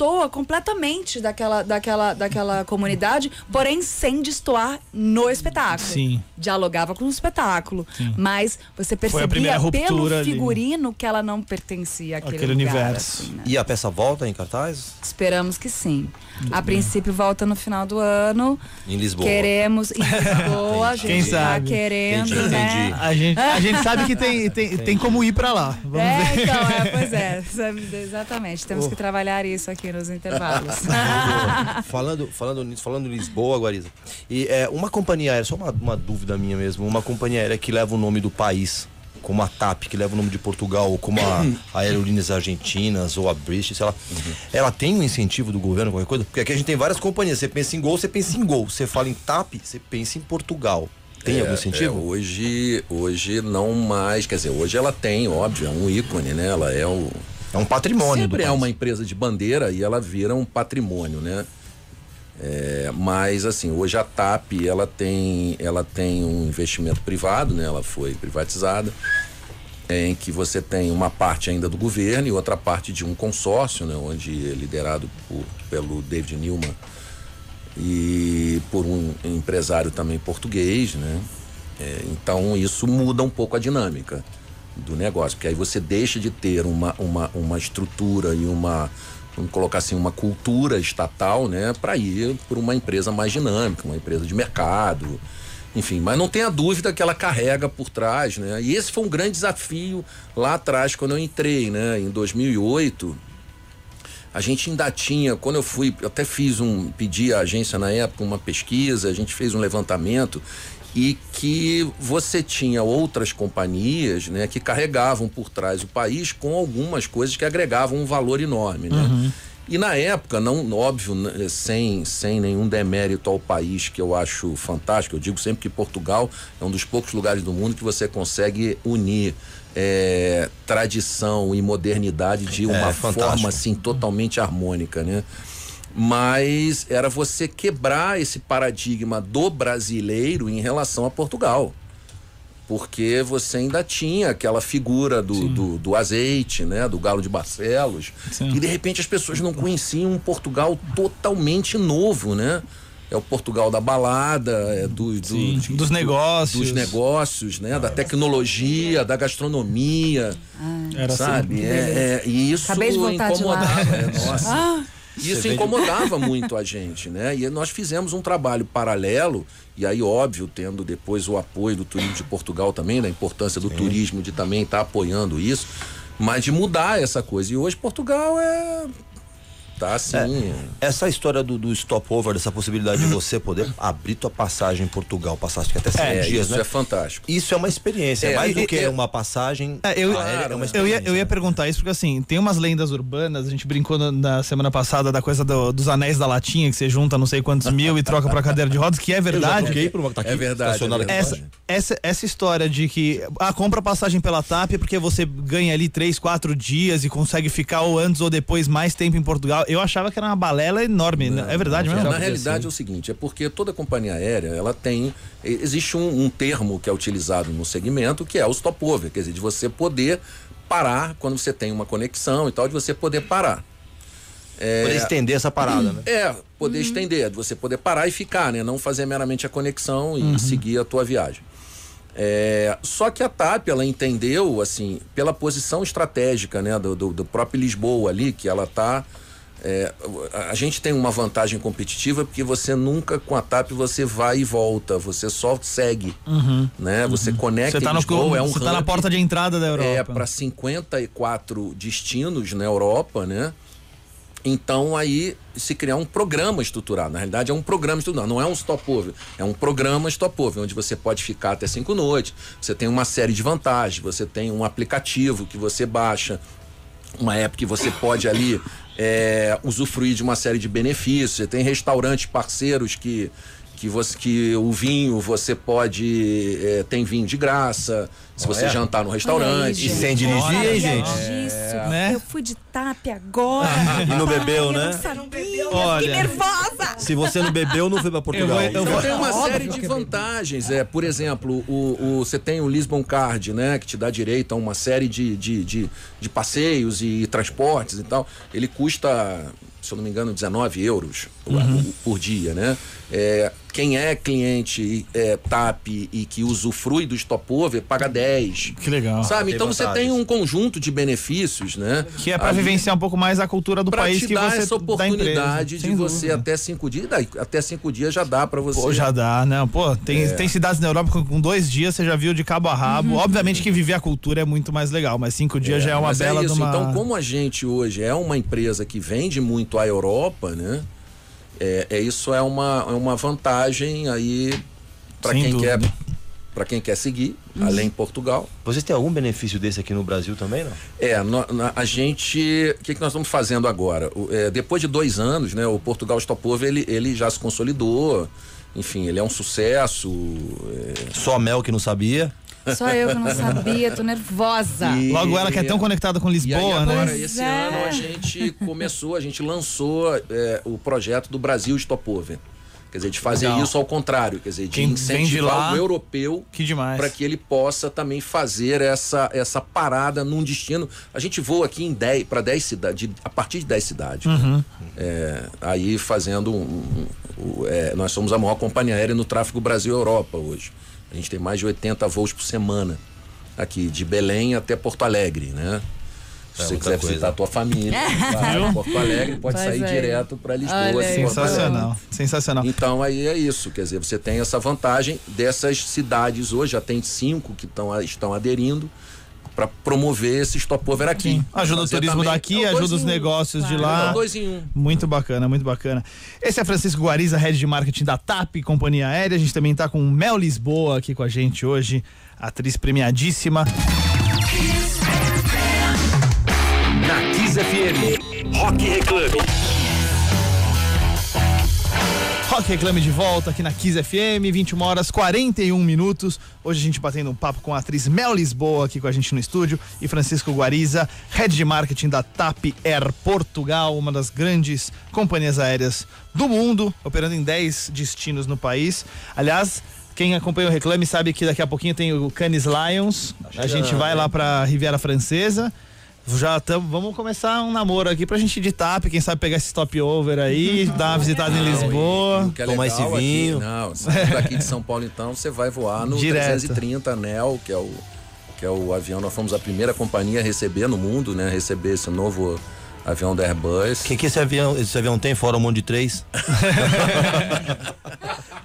destoa completamente daquela, daquela, daquela comunidade, porém sem destoar no espetáculo. Sim. Dialogava com o espetáculo. Mas você percebia pelo ali. figurino que ela não pertencia àquele, Aquele lugar, universo. assim, né? E a peça volta em cartaz? Esperamos que sim. a princípio volta no final do ano. Em Lisboa. Queremos em Lisboa, a gente Quem tá sabe? querendo, Entendi, né? entendi. A gente, a gente sabe que tem, tem, tem como ir pra lá. Vamos É, ver. então, é, pois é, exatamente. Temos que trabalhar isso aqui nos intervalos. falando, falando nisso, falando em Lisboa, Guariza. E é, uma companhia aérea, só uma, uma dúvida minha mesmo, uma companhia aérea que leva o nome do país, como a TAP, que leva o nome de Portugal, ou como a, a Aerolíneas Argentinas, ou a British, sei lá, ela tem um incentivo do governo, qualquer coisa? Porque aqui a gente tem várias companhias, você pensa em Gol, você pensa em Gol, você fala em TAP, você pensa em Portugal. Tem É, algum incentivo? é, hoje, hoje não mais, quer dizer, hoje ela tem, óbvio, é um ícone, né? Ela é o É um patrimônio sempre é uma empresa de bandeira e ela vira um patrimônio, né? É, mas assim, hoje a TAP ela tem, ela tem um investimento privado, né? Ela foi privatizada, em que você tem uma parte ainda do governo e outra parte de um consórcio, né? Onde é liderado por, pelo David Newman e por um empresário também português, né? É, então isso muda um pouco a dinâmica do negócio, porque aí você deixa de ter uma, uma, uma estrutura e uma, vamos colocar assim, uma cultura estatal, né, para ir por uma empresa mais dinâmica, uma empresa de mercado, enfim, mas não tenha dúvida que ela carrega por trás, né? E esse foi um grande desafio lá atrás quando eu entrei, né, em 2008. A gente ainda tinha, quando eu fui, eu até fiz um, pedi à agência na época uma pesquisa, a gente fez um levantamento e que você tinha outras companhias, né, que carregavam por trás o país com algumas coisas que agregavam um valor enorme, né? E na época, não óbvio, né, sem, sem nenhum demérito ao país que eu acho fantástico, eu digo sempre que Portugal é um dos poucos lugares do mundo que você consegue unir é, tradição e modernidade de uma fantástico. forma assim totalmente harmônica, né? Mas era você quebrar esse paradigma do brasileiro em relação a Portugal. Porque você ainda tinha aquela figura do, do, do azeite, né? Do galo de Barcelos. Sim. E de repente as pessoas não conheciam um Portugal totalmente novo, né? É o Portugal da balada, é do, do- Sim, de- dos do- negócios. dos negócios, né? Da tecnologia, da gastronomia, Era sabe? assim. É, é, e isso Acabei de voltar de lá. incomodava. é, nossa. Ah, Isso incomodava muito a gente, né? E nós fizemos um trabalho paralelo, e aí, óbvio, tendo depois o apoio do turismo de Portugal também, da importância do turismo de também estar apoiando isso, mas de mudar essa coisa. E hoje Portugal é. Tá assim. Essa história do, do stopover, dessa possibilidade de você poder abrir tua passagem em Portugal, passar acho que até 100 É, dias, isso né? é fantástico. Isso é uma experiência, É, mais do que e- uma passagem É, eu, aérea, é uma eu, ia, eu ia perguntar isso porque assim, tem umas lendas urbanas, a gente brincou na, na semana passada da coisa do- dos anéis da latinha, que você junta não sei quantos mil e troca pra cadeira de rodas, que é Eu verdade. por uma que tá aqui É verdade, é. Essa, essa, essa história de que ah, compra passagem pela TAP porque você ganha ali três, quatro dias e consegue ficar ou antes ou depois mais tempo em Portugal. Eu achava que era uma balela enorme. né? é verdade Não, mesmo? Na realidade é o seguinte, é porque toda companhia aérea, ela tem, existe um, um termo que é utilizado no segmento, que é o stopover, quer dizer, de você poder parar quando você tem uma conexão e tal, de você poder parar. É, Poder estender essa parada, né? é, poder estender, de você poder parar e ficar, né? Não fazer meramente a conexão e seguir a tua viagem. É, só que a TAP, ela entendeu, assim, pela posição estratégica, né, do, do, do próprio Lisboa ali, que ela tá. É, a gente tem uma vantagem competitiva porque você nunca com a TAP você vai e volta, você só segue, né? Você conecta Você tá, no, Lisboa, é um você tá na porta de entrada da Europa. É, para 54 destinos na Europa, né? Então aí se criar um programa estruturado. Na realidade é um programa estruturado, não é um stopover, é um programa stopover, onde você pode ficar até cinco noites. Você tem uma série de vantagens, você tem um aplicativo que você baixa, uma app que você pode ali é, usufruir de uma série de benefícios. Você tem restaurantes parceiros que que você que o vinho você pode é, tem vinho de graça se você jantar no restaurante. E sem dirigir, hein, gente? Disso. Né? Eu fui de TAP agora. E não bebeu, Eu né? não sabia. Olha. Fiquei nervosa. Se você não bebeu, não foi pra Portugal. Eu vou- eu Então vou- tem uma Óbvio série de vantagens. É, por exemplo, o, o- você tem o Lisbon Card, né? Que te dá direito a uma série de, de, de, de passeios e transportes e tal. Ele custa, se eu não me engano, 19 euros o- por dia, né? É, quem é cliente é, TAP e que usufrui do stopover paga 10. Que legal. Sabe? Tem Então você tem um conjunto de benefícios, né? Que é pra Ali- vivenciar um pouco mais a cultura do pra país te que dar você essa da oportunidade de você dúvida. até cinco dias. Até cinco dias já dá pra você. Pô, já dá, né? Pô, tem, É. tem cidades na Europa com, com dois dias você já viu de cabo a rabo. Obviamente que viver a cultura é muito mais legal, mas cinco dias já é uma mas bela isso. de uma... Então, como a gente hoje é uma empresa que vende muito à Europa, né? É, é isso é uma, é uma vantagem aí para quem dúvida. quer para quem quer seguir, além em Portugal. Vocês têm algum benefício desse aqui no Brasil também, não? É, nó- na- a gente. O que, que nós estamos fazendo agora? O- é, depois de dois anos, né? O Portugal Stopover ele, ele já se consolidou. Enfim, ele é um sucesso. é, Só Mel que não sabia. Só eu que não sabia, tô nervosa. E- Logo ela que é tão conectada com E aí Lisboa, agora, né? esse é. ano a gente começou, a gente lançou é, o projeto do Brasil Stopover. Quer dizer, de fazer Legal. isso ao contrário, quer dizer, de Quem vem de incentivar lá- o europeu para que ele possa também fazer essa, essa parada num destino. A gente voa aqui em 10 para 10 cidades, a partir de 10 cidades. né? Uhum. É, aí fazendo um, um- um- é, nós somos a maior companhia aérea no tráfego Brasil-Europa hoje. A gente tem mais de 80 voos por semana aqui, de Belém até Porto Alegre, né? Se É você quiser coisa. visitar a tua família, vai para Porto Alegre, pode Pois sair é. direto para Lisboa. Alegre. Sensacional, sensacional. Então aí é isso, quer dizer, você tem essa vantagem dessas cidades hoje, já tem cinco que tão, estão aderindo para promover esse stopover aqui. Sim. Ajuda o Fazer turismo também- daqui, é o ajuda os um. negócios de É lá. o dois em um. Muito bacana, muito bacana. Esse é Francisco Guariza, head de marketing da TAP, companhia aérea. A gente também tá com Mel Lisboa aqui com a gente hoje, atriz premiadíssima. Na Kiss FM, Rock Reclame. Rock Reclame de volta aqui na Kiss FM, 21 horas 41 minutos. Hoje a gente batendo um papo com a atriz Mel Lisboa aqui com a gente no estúdio e Francisco Guariza, head de marketing da TAP Air Portugal, uma das grandes companhias aéreas do mundo, operando em 10 destinos no país. Aliás, quem acompanha o Reclame sabe que daqui a pouquinho tem o Canis Lions. A gente vai lá pra Riviera Francesa. Já tamo, vamos começar um namoro aqui pra gente de TAP, quem sabe pegar esse top over aí, dar uma visitada não, em Lisboa, é tomar esse vinho. Tá aqui, não, daqui de São Paulo então, você vai voar no Direto. 330 que é o que é o avião, nós fomos a primeira companhia a receber no mundo, né, receber esse novo avião da Airbus. O que, que esse avião, esse avião tem fora o Mundo de três.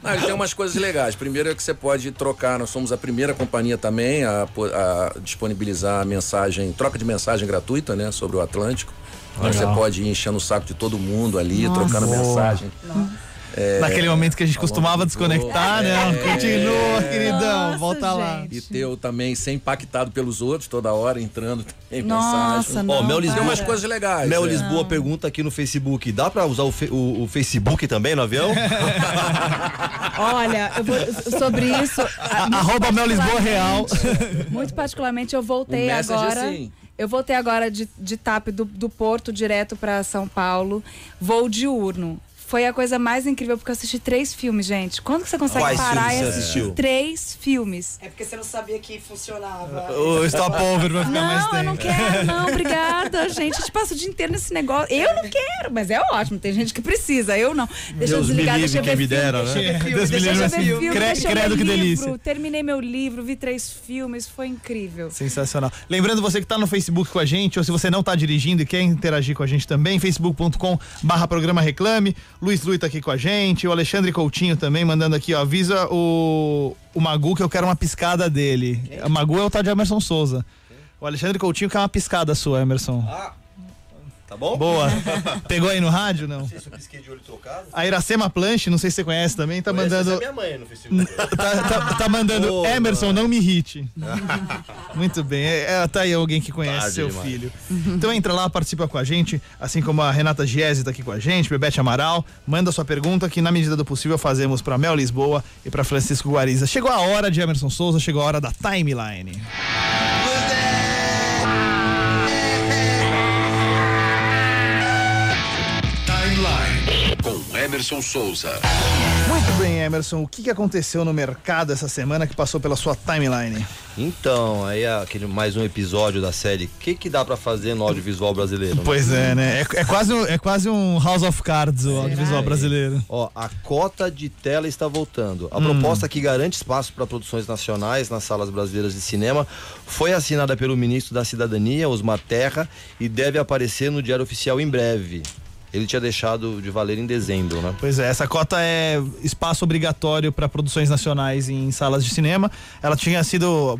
Ah, tem umas coisas legais. Primeiro é que você pode trocar, nós somos a primeira companhia também a, a disponibilizar mensagem, troca de mensagem gratuita, né, sobre o Atlântico. Então você pode ir enchendo o saco de todo mundo ali, Nossa. trocando mensagem. Nossa mensagem. Naquele momento que a gente costumava desconectar, né? É. Continua, queridão, Nossa, volta lá. gente. E teu também ser impactado pelos outros toda hora, entrando Nossa, mensagem. não. Ó, Mel Tem Lisboa, umas coisas legais. Mel né? Lisboa pergunta aqui no Facebook: dá pra usar o, fe- o- o Facebook também no avião? Olha, eu vou, sobre isso. a- Arroba Mel Lisboa Real. Muito particularmente, eu voltei Messenger, agora. sim. Eu voltei agora de, de TAP do, do Porto direto para São Paulo, voo diurno. Foi a coisa mais incrível, porque eu assisti três filmes, gente. Quando que você consegue Quais parar e assistir três filmes? É porque você não sabia que funcionava. O stop over vai ficar mais Não, eu tempo. não quero, não, obrigada, gente. A gente passa o dia inteiro nesse negócio. Eu não quero, mas é ótimo. Tem gente que precisa, eu não. Deixa eu Deus me desligar, livre, deixa eu ver me filme, dera, deixa eu né? ver filme, Deus me deixa eu livre, ver mas filme, cre- deixa eu credo ler que livro. delícia. Terminei meu livro, vi três filmes, foi incrível. Sensacional. Lembrando você que tá no Facebook com a gente, ou se você não tá dirigindo e quer interagir com a gente também, facebook.com barra programa reclame. Luiz Lui tá aqui com a gente, o Alexandre Coutinho também mandando aqui, ó, avisa o, o Magu que eu quero uma piscada dele. O Magu é o tal de Emerson Souza. O Alexandre Coutinho quer uma piscada sua, Emerson. Tá bom? Boa. Pegou aí no rádio, não? Se eu pisquei de olho trocado. A Iracema Planche, não sei se você conhece também, tá mandando. Essa é minha mãe no Facebook. Tá, tá- tá mandando Emerson, mano. não me irrite. Muito bem, é, é, tá aí alguém que conhece seu demais. filho. Então entra lá, participa com a gente, assim como a Renata Giese tá aqui com a gente, Bebete Amaral, manda sua pergunta que na medida do possível fazemos pra Mel Lisboa e pra Francisco Guariza. Chegou a hora de Emerson Souza, chegou a hora da timeline. Emerson Souza. Muito bem, Emerson, o que que aconteceu no mercado essa semana que passou pela sua timeline? Então, aí é aquele mais um episódio da série. O que, que dá pra fazer no audiovisual brasileiro? né? Pois é, né? É, é quase, um- é quase um House of Cards o audiovisual brasileiro. Ó, a cota de tela está voltando. Hum. A proposta que garante espaço para produções nacionais nas salas brasileiras de cinema foi assinada pelo ministro da Cidadania, Osmar Terra, e deve aparecer no Diário Oficial em breve. Ele tinha deixado de valer em dezembro, né? Pois é, essa cota é espaço obrigatório para produções nacionais em salas de cinema. Ela tinha sido.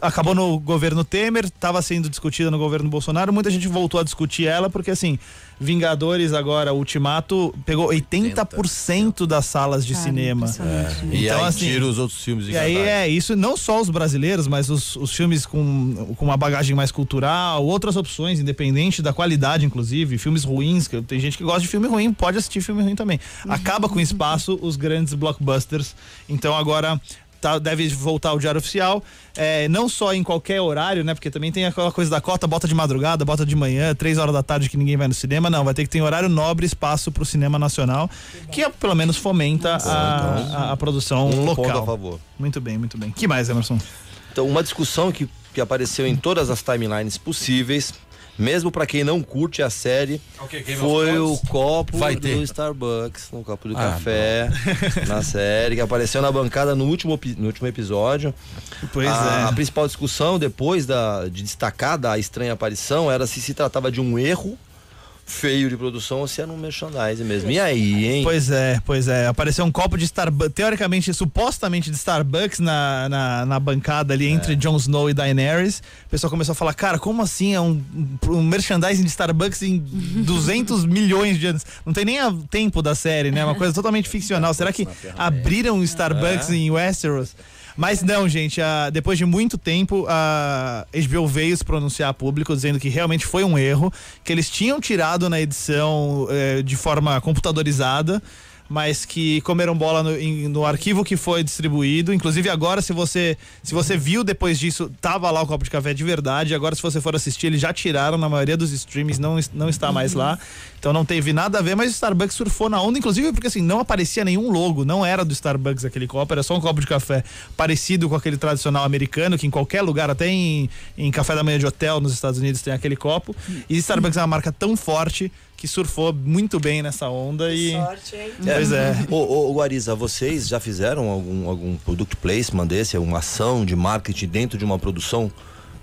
Acabou no governo Temer, estava sendo discutida no governo Bolsonaro. Muita gente voltou a discutir ela, porque assim, Vingadores agora, Ultimato, pegou 80% das salas de Cara, cinema. né? E Então, aí assim, tira os outros filmes de E aí é isso, não só os brasileiros, mas os, os filmes com, com uma bagagem mais cultural, outras opções, independente da qualidade, inclusive, filmes ruins, que tem gente que gosta de filme ruim, pode assistir filme ruim também. Acaba com espaço os grandes blockbusters. Então agora tá- deve voltar ao diário oficial, é, não só em qualquer horário, né? Porque também tem aquela coisa da cota, bota de madrugada, bota de manhã, três horas da tarde que ninguém vai no cinema, não, vai ter que ter horário nobre, espaço pro cinema nacional, que é, pelo menos fomenta a, a- a produção Um local. Muito bem, muito bem. que mais, Emerson? Então, uma discussão que, que apareceu em todas as timelines possíveis, mesmo pra quem não curte a série, Ok, Game of foi o copo Vai do ter. Starbucks, no copo do Ah, café, na série, que apareceu na bancada no último, no último episódio. Pois a, é. a principal discussão, depois da, de destacar da estranha aparição, era se se tratava de um erro feio de produção ou se era um merchandising mesmo. E aí, hein? Pois é, pois é. Apareceu um copo de Starbucks, teoricamente, supostamente de Starbucks na, na, na bancada ali entre Jon Snow e Daenerys. O pessoal começou a falar, cara, como assim? É um, um merchandising de Starbucks em 200 milhões de anos. Não tem nem a tempo da série, né? Uma coisa totalmente ficcional. Será que abriram um Starbucks em Westeros? Mas não, gente, a- depois de muito tempo, a HBO veio se pronunciar a público dizendo que realmente foi um erro, que eles tinham tirado na edição eh, de forma computadorizada, mas que comeram bola no, em- no arquivo que foi distribuído. Inclusive agora, se você se você viu depois disso, tava lá o copo de café de verdade. Agora, se você for assistir, eles já tiraram na maioria dos streams, não, não está mais lá. Então não teve nada a ver, mas o Starbucks surfou na onda, inclusive porque assim, não aparecia nenhum logo, não era do Starbucks aquele copo, era só um copo de café parecido com aquele tradicional americano, que em qualquer lugar, até em, em café da manhã de hotel nos Estados Unidos tem aquele copo. E Starbucks é uma marca tão forte que surfou muito bem nessa onda e. Sorte, hein? Pois é. Ô, ô, ô, Guariza, vocês já fizeram algum, algum product placement desse, alguma ação de marketing dentro de uma produção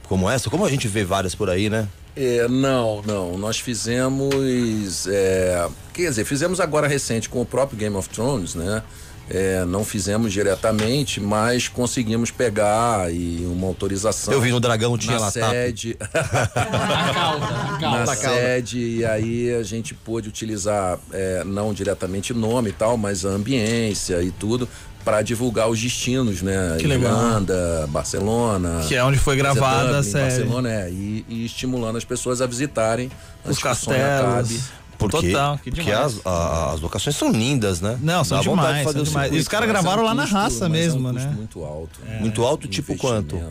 como essa? Como a gente vê várias por aí, né? É, não, não. Nós fizemos. é, quer dizer, fizemos agora recente com o próprio Game of Thrones, né? É, não fizemos diretamente, mas conseguimos pegar e uma autorização. Eu vi no Dragão, tinha na lá, tá? sede. na sede, e aí a gente pôde utilizar, é, não diretamente nome e tal, mas a ambiência e tudo, para divulgar os destinos, né? Que legal. Irlanda, Barcelona. Que é onde foi gravada a série. Barcelona, é, e, e estimulando as pessoas a visitarem Os castelos. Porque, Total, que porque demais. as, a- as locações são lindas, né? Não, são Dá vontade demais, de fazer são o demais. circuito. E os caras Mas é um gravaram lá na raça mesmo, é um custo né? muito alto. Muito alto, tipo quanto?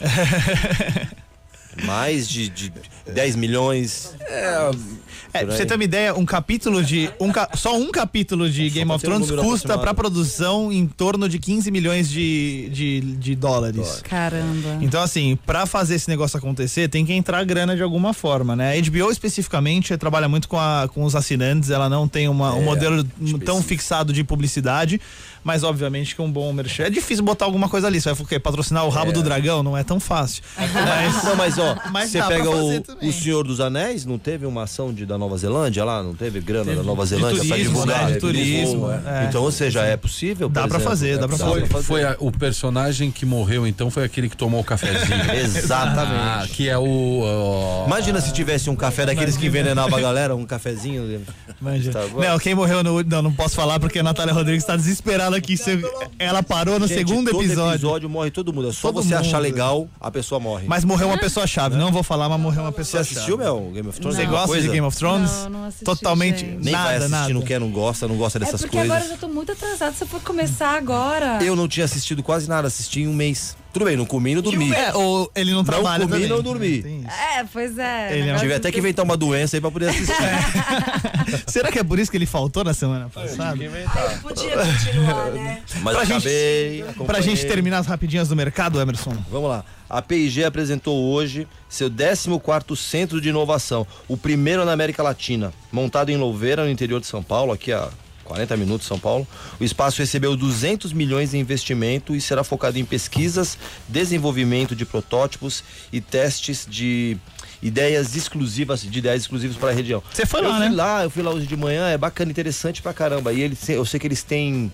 Mais de, de 10 milhões. É, pra você ter uma ideia, um capítulo de. Um ca- só um capítulo de Game pra of um Thrones número custa pra produção em torno de 15 milhões de, de, de dólares. Caramba. Então, assim, pra fazer esse negócio acontecer, tem que entrar grana de alguma forma, né? A HBO especificamente trabalha muito com, a- com os assinantes, ela não tem uma- um modelo tão fixado de publicidade, mas obviamente que um bom merchan. É difícil botar alguma coisa ali. Você vai o quê? patrocinar o rabo do dragão? Não é tão fácil. Mas, Não, mas ó, Mas você pega o, também. o Senhor dos Anéis, não teve uma ação de, da Nova Zelândia lá? Não teve grana da Nova Zelândia turismo, divulgar? né? De turismo, é. é. Então, ou seja, é possível. Dá exemplo, fazer, dá pra Foi, fazer. foi a- o personagem que morreu, então, foi aquele que tomou o cafezinho. Ah, Exatamente. que é o. ó, Imagina se tivesse um café daqueles que envenenava a galera, um cafezinho. Manja. Tá não, quem morreu no. Não, não posso falar porque a Natália Rodrigues tá desesperada aqui. Você- ela parou no Gente, segundo todo episódio. episódio morre todo mundo. É só Todo você mundo. achar legal, a pessoa morre. Mas morreu uma pessoa chave. Não vou falar, mas morreu uma você pessoa assistiu, chave. Mel, Game of Thrones? Você Alguma gosta coisa? de Game of Thrones? Não, não assisti, Totalmente. gente. Nem nada, vai assistir, nada. não quer, não gosta, não gosta É dessas porque coisas. agora eu já tô muito atrasada. Se eu for começar agora. Eu não tinha assistido quase nada, assisti em um mês. Tudo bem, não comi e não dormi. É, ou ele não trabalha comi, também. não dormi. Tem isso. É, pois é. Ele é Tive até que inventar uma doença aí pra poder assistir. Será que é por isso que ele faltou na semana passada? Podia continuar, né? Mas Pra gente- acabei. Pra acompanhei. gente terminar as rapidinhas do mercado, Emerson. Vamos lá. A P&G apresentou hoje seu 14º Centro de Inovação, o primeiro na América Latina, montado em Louveira, no interior de São Paulo, aqui a 40 minutos São Paulo. O espaço recebeu 200 milhões em investimento e será focado em pesquisas, desenvolvimento de protótipos e testes de ideias exclusivas, de ideias exclusivas para a região. Você foi eu lá, fui né? lá, eu fui lá hoje de manhã, é bacana, interessante pra caramba. E eles, eu sei que eles têm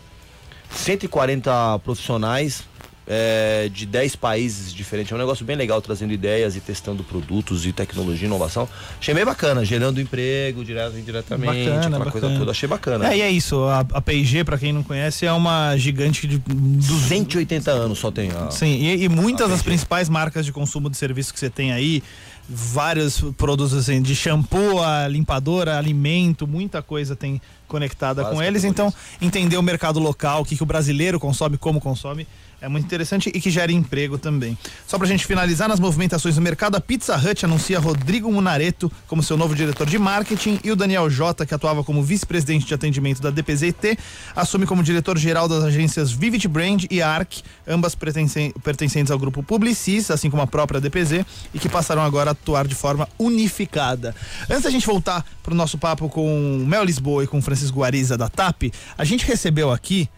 140 profissionais é, de 10 países diferentes. É um negócio bem legal, trazendo ideias e testando produtos e tecnologia e inovação. Achei bem bacana, gerando emprego direto e indiretamente, Bacana, aquela coisa bacana. toda. Achei bacana. É, e é isso. A, a P&G, pra quem não conhece, é uma gigante de... 280 anos só tem. A... Sim, e, e muitas das principais marcas de consumo de serviço que você tem aí, vários produtos assim, de shampoo, a limpadora, alimento, muita coisa tem conectada Várias com eles. Então, entender o mercado local, o que, que o brasileiro consome, como consome, é muito interessante e que gera emprego também. Só pra gente finalizar nas movimentações do mercado, a Pizza Hut anuncia Rodrigo Munareto como seu novo diretor de marketing e o Daniel Jota, que atuava como vice-presidente de atendimento da DPZT, assume como diretor-geral das agências Vivid Brand e ARC, ambas pertencentes ao grupo Publicis, assim como a própria DPZ, e que passarão agora a atuar de forma unificada. Antes da gente voltar pro nosso papo com Mel Lisboa e com Francisco Guariza da TAP, a gente recebeu aqui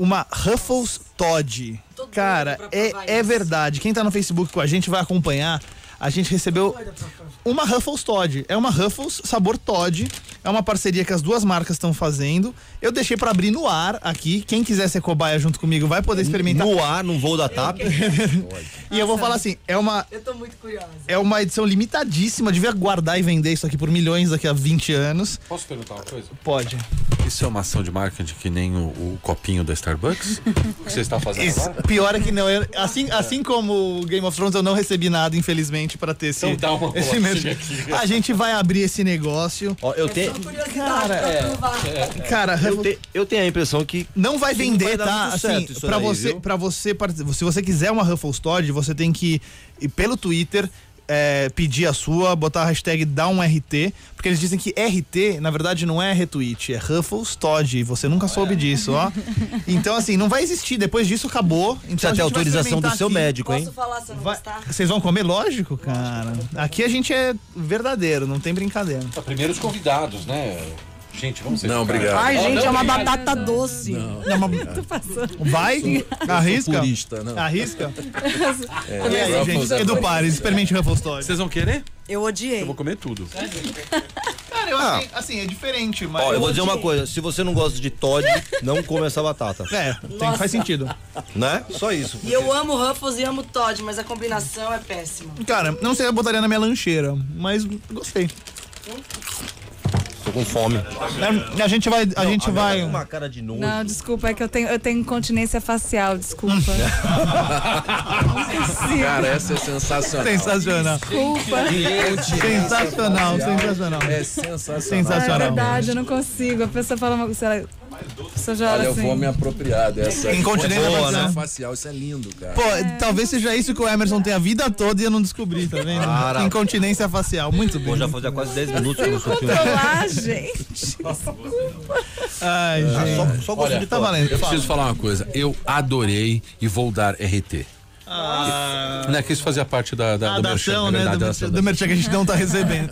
uma Ruffles Todd. Cara, é, é verdade. Quem tá no Facebook com a gente vai acompanhar. A gente recebeu uma Ruffles Todd. É uma Ruffles sabor Todd. É uma parceria que as duas marcas estão fazendo. Eu deixei pra abrir no ar aqui. Quem quiser ser cobaia junto comigo vai poder experimentar. No ar, num voo da TAP. E eu vou falar assim, é uma Eu tô muito curiosa. é uma edição limitadíssima. Devia guardar e vender isso aqui por milhões daqui a 20 anos. Posso perguntar uma coisa? Pode. Isso é uma ação de marketing que nem o, o copinho da Starbucks? o que você está fazendo Isso, agora? pior é que não. eu- assim, assim como o Game of Thrones, eu não recebi nada, infelizmente, pra ter esse. Então dá uma esse aqui. A gente vai abrir esse negócio. Ó, eu tenho. Cara, é. Cara, Eu, te- eu tenho a impressão que não vai vender, vai tá? Assim, certo isso pra daí, você, para você, participar- se você quiser uma Ruffles Todd, você tem que ir pelo Twitter. É, pedir a sua, botar a hashtag dá um RT, porque eles dizem que RT, na verdade, não é retweet, é Ruffles Todd, e você nunca soube disso, ó. Então, assim, não vai existir, depois disso acabou. Então, precisa a ter autorização do seu aqui. médico, hein? Posso falar se eu não Vai- gostar? Vocês vão comer? Lógico, cara. Aqui a gente é verdadeiro, não tem brincadeira. Tá, Primeiro os convidados, né? Gente, vamos ser Não, obrigado. Ai, gente, não, é uma obrigado. batata doce. É uma- Vai? Arrisca? purista, não. Arrisca? É, E aí, gente? é Edu bom. Pares, experimente Ruffles Todd. Vocês vão querer? Eu odiei. Eu vou comer tudo. Cara, eu achei, assim, é diferente, mas... Ó, eu vou dizer uma odiei. coisa, se você não gosta de Todd, não come essa batata. É, tem, faz sentido. Né? Só isso. E eu amo Ruffles e amo Todd, mas a combinação é péssima. Cara, não sei se eu botaria na minha lancheira, mas gostei. Tô com fome. É, A gente vai... A gente Tá com vai... uma cara de nojo. Não, desculpa, é que eu tenho, eu tenho incontinência facial, desculpa. Cara, essa é sensacional. Sensacional. Desculpa. Sensacional, sensacional. É sensacional. É Sensacional. verdade, eu não consigo. A pessoa fala uma coisa. Já Olha, eu assim. vou me apropriar dessa. Incontinência Incontinência facial. facial, isso é lindo, cara. Pô, talvez seja isso que o Emerson tem a vida toda e eu não descobri, tá vendo? Cara. Incontinência facial. Muito. Pô, já fazia quase 10 minutos que eu não. Controlar, gente. Ai, gente. Só, só Olha, de Tá valendo. Eu preciso falar uma coisa. Eu adorei e vou dar RT. Né, que isso fazia parte da, da, do da merchan, é né? verdade, Do, merchan- do merchan que a gente não tá recebendo.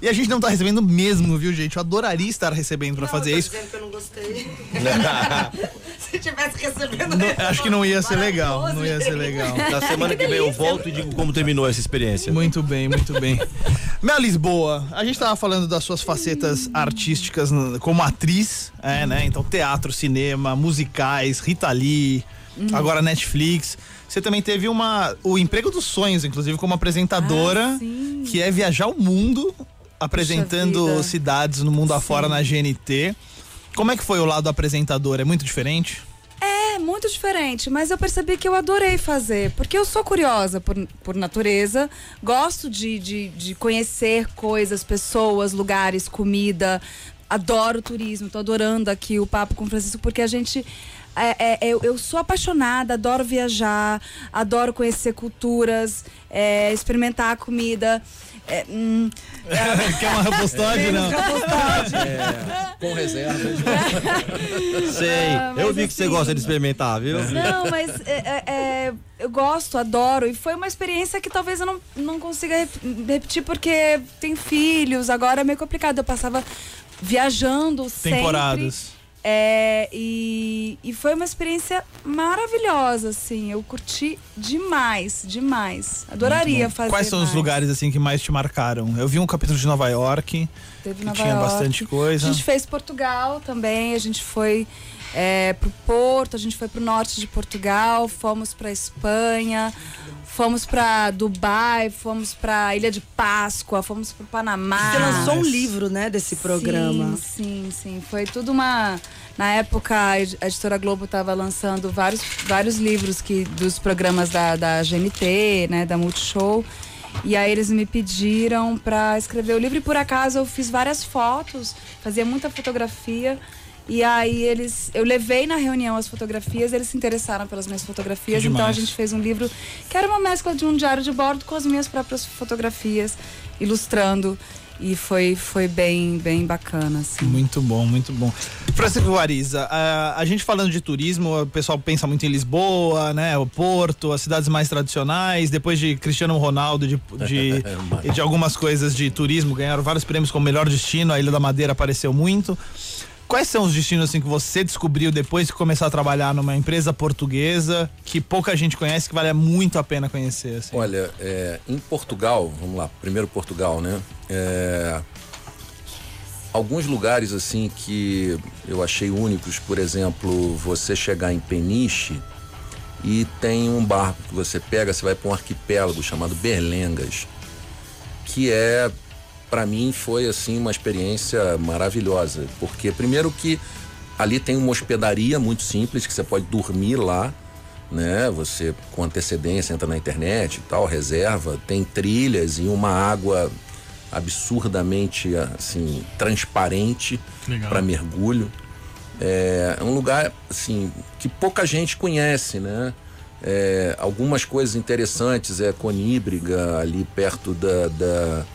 E a gente não tá recebendo mesmo, viu, gente? Eu adoraria estar recebendo pra fazer isso. dizendo que eu não gostei. Se tivesse recebendo. Não, acho que não ia ser legal. Não ia ser legal. Na semana que vem eu volto e digo como terminou essa experiência. Muito bem, muito bem. Mel Lisboa, a gente tava falando das suas facetas artísticas como atriz, é, né? Então, teatro, cinema, musicais, Rita Lee, agora Netflix. Você também teve uma. o emprego dos sonhos, inclusive, como apresentadora, Ah, sim. que é viajar o mundo apresentando cidades no mundo afora na GNT. Como é que foi o lado apresentador? É muito diferente? É muito diferente, mas eu percebi que eu adorei fazer, porque eu sou curiosa por, por natureza, gosto de, de, de conhecer coisas, pessoas, lugares, comida, adoro turismo, tô adorando aqui o papo com o Francisco, porque a gente. É, é, eu, eu sou apaixonada, adoro viajar, adoro conhecer culturas, é, experimentar a comida. É, hum, Quer uma repostagem? Não. Com reservas. Sei. Ah, eu vi que você assim- gosta de experimentar, viu? Não, mas é, é, é, eu gosto, adoro. E foi uma experiência que talvez eu não, não consiga rep- repetir porque tem filhos, agora é meio complicado. Eu passava viajando sempre. Temporadas. É, e, e foi uma experiência maravilhosa, assim. Eu curti demais, demais. Adoraria fazer. Quais são os mais. lugares assim que mais te marcaram? Eu vi um capítulo de Nova York, Teve que Nova tinha York. bastante coisa. A gente fez Portugal também, a gente foi é, pro Porto, a gente foi pro norte de Portugal, fomos pra Espanha, fomos pra Dubai, fomos pra Ilha de Páscoa, fomos pro Panamá. Você lançou um livro, né, desse programa. Sim, sim, sim. Foi tudo uma. Na época, a editora Globo estava lançando vários, vários livros que, dos programas da, da GNT, né, da Multishow. E aí eles me pediram para escrever o livro e por acaso eu fiz várias fotos, fazia muita fotografia. E aí eles, eu levei na reunião as fotografias, eles se interessaram pelas minhas fotografias, então a gente fez um livro que era uma mescla de um diário de bordo com as minhas próprias fotografias, ilustrando. E foi, foi bem, bem bacana, assim. Muito bom, muito bom. Francisco Guariza, a, a gente falando de turismo, o pessoal pensa muito em Lisboa, né? O Porto, as cidades mais tradicionais, depois de Cristiano Ronaldo, de, de, e de algumas coisas de turismo, ganharam vários prêmios como melhor destino, a Ilha da Madeira apareceu muito. Quais são os destinos assim que você descobriu depois de começar a trabalhar numa empresa portuguesa que pouca gente conhece, que vale muito a pena conhecer? Assim? Olha, é, em Portugal, vamos lá, primeiro Portugal, né? É, alguns lugares assim que eu achei únicos, por exemplo, você chegar em Peniche e tem um barco que você pega, você vai para um arquipélago chamado Berlengas, que é para mim foi assim uma experiência maravilhosa, porque primeiro que ali tem uma hospedaria muito simples que você pode dormir lá, né? Você com antecedência entra na internet e tal, reserva, tem trilhas e uma água absurdamente assim transparente para mergulho. É um lugar assim que pouca gente conhece, né? É, algumas coisas interessantes é Coníbriga ali perto da, da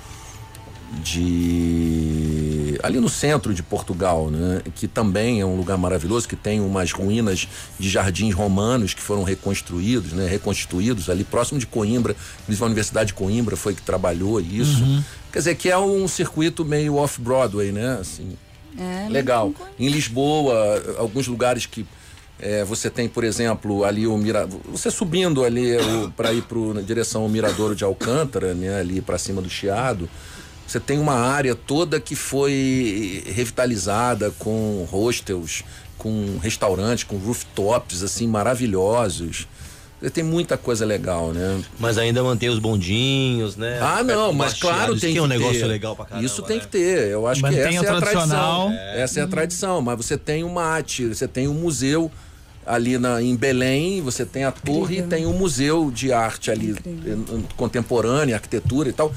de ali no centro de Portugal, né? Que também é um lugar maravilhoso, que tem umas ruínas de jardins romanos que foram reconstruídos, né? Reconstituídos ali próximo de Coimbra, inclusive a Universidade de Coimbra foi que trabalhou isso. Quer dizer, que é um circuito meio off-Broadway, né? Assim, É, Legal. Em Lisboa, alguns lugares que é, você tem, por exemplo, ali o Mira... Você subindo ali para ir pro, na direção ao Miradouro de Alcântara, né? Ali para cima do Chiado. Você tem uma área toda que foi revitalizada com hostels, com restaurantes, com rooftops assim maravilhosos. Tem muita coisa legal, né? Mas ainda mantém os bondinhos, né? Ah, não, mas claro tem que é um ter. negócio legal pra caramba. Isso tem né? que ter. Eu acho Mantém que essa o é a tradicional. tradição. Essa é a tradição, mas você tem o mate, você tem um museu ali na, em Belém, você tem a torre e tem um museu de arte ali eh, contemporânea, arquitetura e tal.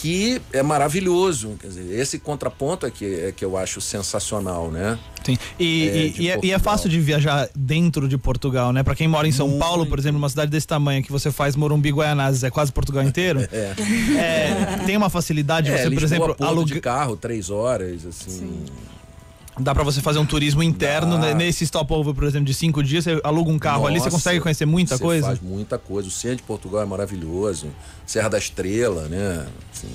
Que é maravilhoso. Quer dizer, esse contraponto é que, é que eu acho sensacional, né? Sim. E, É, e- e é, e é fácil de viajar dentro de Portugal, né? Pra quem mora em São Paulo, por exemplo, uma cidade desse tamanho, que você faz Morumbi Guaianazes, é quase Portugal inteiro. É. É, tem uma facilidade, É, você, por Lisboa, exemplo, Porto aluga, de carro, três horas, assim. Dá pra você fazer um turismo interno, né? nesse stopover, por exemplo, de cinco dias, você aluga um carro ali, você Nossa, consegue conhecer muita você coisa. faz muita coisa. O centro de Portugal é maravilhoso. Serra da Estrela, né? Assim,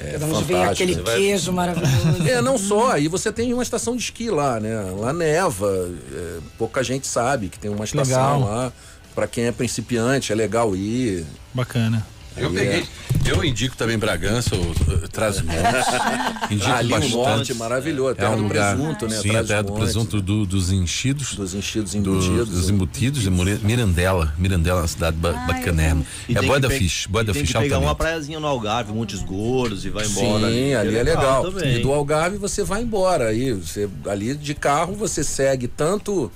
é De onde vem fantástico. aquele vai- queijo maravilhoso. É, não só. Aí você tem uma estação de esqui lá, né? Lá neva. é, pouca gente sabe que tem uma estação Legal. lá. Pra quem é principiante, é legal ir. Bacana. Eu peguei. é- Eu indico também Bragança, o, o Trás-Montes. indico Ali o bastante. norte, maravilhoso. É Terra um do lugar. presunto, né? Sim, a Trás terra do presunto do- dos enchidos. Dos enchidos do- embutidos. dos embutidos de More- Mirandela. Mirandela é uma cidade ba bacanérrima. E É tem boa que da pe- fish, boa e da tem fish que pegar uma praiazinha no Algarve, Montes Gordos e vai embora. Sim, ali é legal. E do Algarve você vai embora. Aí, você, ali de carro você segue tanto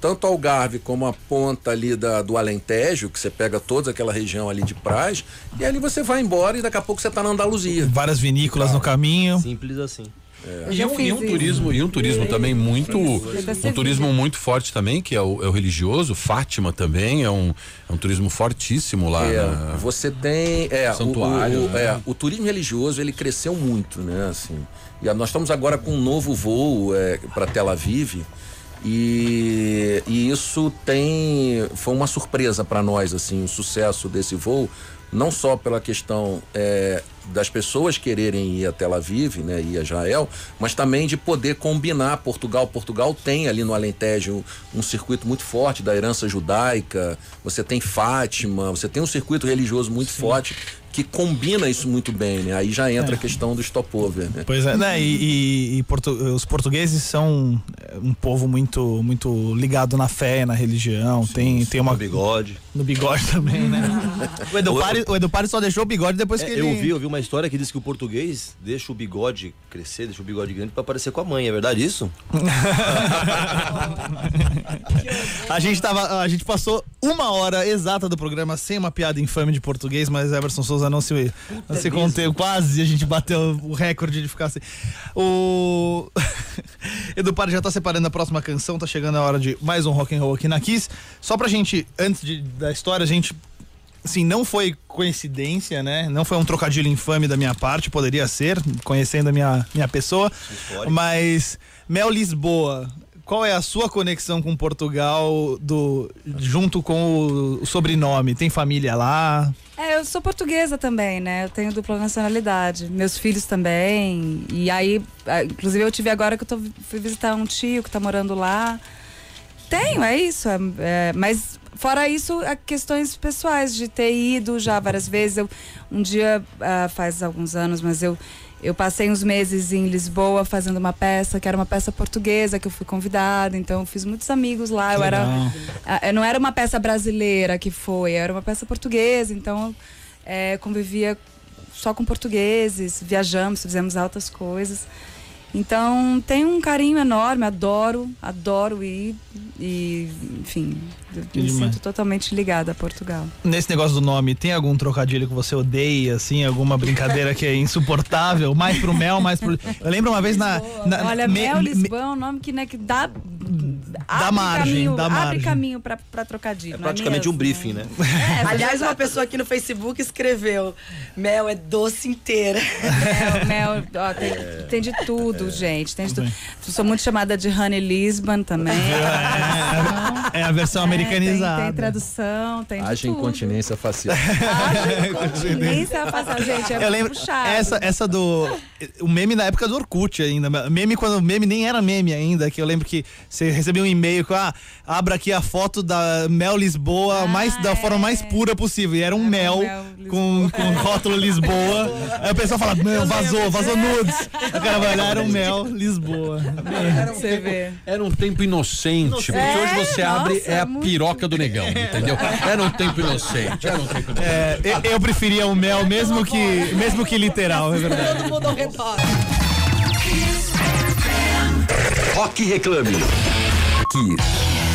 tanto Algarve como a ponta ali da, do Alentejo, que você pega toda aquela região ali de praias, e ali você vai embora e daqui a pouco você tá na Andaluzia. Várias vinícolas no caminho. Simples assim. Eu E um, e um turismo, e um turismo também muito, um turismo muito forte também, que é o, é o religioso, Fátima também, é um, é um turismo fortíssimo lá. É, na- você tem é, o- Santuário, o, o- né? é, o turismo religioso ele cresceu muito, né? Assim, e a- nós estamos agora com um novo voo é, para Tel Aviv e, e isso tem foi uma surpresa para nós assim o sucesso desse voo não só pela questão é, das pessoas quererem ir a Tel Aviv, né, ir a Israel, mas também de poder combinar Portugal. Portugal tem ali no Alentejo um circuito muito forte da herança judaica. Você tem Fátima, você tem um circuito religioso muito forte que combina isso muito bem, né? Aí já entra a questão do stopover, né? Pois é, né? E, e- e portu- os portugueses são é, um povo muito, muito ligado na fé, na religião. tem, tem uma. No bigode. No bigode também, né? o, Edu Pari, o Edu Pari só deixou o bigode depois que É, ele. eu vi, eu vi uma história que diz que o português deixa o bigode crescer, deixa o bigode grande pra parecer com a mãe. É verdade isso? A gente tava. A gente passou uma hora exata do programa sem uma piada infame de português, mas Emerson Souza não se, não se conteve. Quase a gente bateu o recorde de ficar assim. O. Edu Pari já tá separando a próxima canção, tá chegando a hora de mais um rock and roll aqui na Kiss. Só pra gente, antes de- da história, a gente. Assim, não foi coincidência, né? Não foi um trocadilho infame da minha parte, poderia ser, conhecendo a minha, minha pessoa. Histórico. Mas, Mel Lisboa, qual é a sua conexão com Portugal do, junto com o, sobrenome? Tem família lá? É, eu sou portuguesa também, né? Eu tenho dupla nacionalidade. Meus filhos também. E aí, ah, inclusive eu tive agora que eu tô, fui visitar um tio que tá morando lá. Tenho, é isso. é- é, mas fora isso, há questões pessoais de ter ido já várias vezes. Eu, um dia, ah, faz alguns anos, mas eu, eu passei uns meses em Lisboa fazendo uma peça, que era uma peça portuguesa, que eu fui convidada. Então, eu fiz muitos amigos lá. Eu era Legal. ah, não era uma peça brasileira que foi, era uma peça portuguesa, então é, convivia só com portugueses, viajamos, fizemos altas coisas. Então tem um carinho enorme, adoro, adoro ir e, enfim, me demais. sinto totalmente ligada a Portugal. Nesse negócio do nome, tem algum trocadilho que você odeia, assim? Alguma brincadeira que é insuportável? Mais pro Mel, mais pro. Eu lembro uma vez na. na- Olha, me- Mel me- Lisboa é um nome que, né, que dá. abre margem, caminho, dá Abre margem. caminho pra, pra trocadilho. É não praticamente um mesmo? briefing, né? É, Aliás, uma pessoa aqui no Facebook escreveu: Mel é doce inteira. Mel, mel, ó, tem, tem de tudo, gente. Tem tudo. Sou muito chamada de Honey Lisbon também. É a versão É, americanizada. Tem, tem tradução, tem Haja tudo. incontinência facial. Haja incontinência facial, gente. É Eu lembro puxado. essa, essa do. O meme na época do Orkut ainda. Meme quando o meme nem era meme ainda. Que eu lembro que você recebia um e-mail com, ah, abra aqui a foto da Mel Lisboa Ah, mais, da é. forma mais pura possível. E era um Era um mel, mel com, com rótulo Lisboa. Aí o pessoal fala, meu, vazou, vazou nudes. O cara vai olhar, era um mel Lisboa. Você vê. Era um tempo inocente, porque É, hoje você abre, nossa, é a muito. piroca do negão, entendeu? Era um tempo inocente, era um tempo inocente. É, eu, eu preferia o mel, mesmo que, mesmo que literal, é verdade. Rock Reclame. Kiss.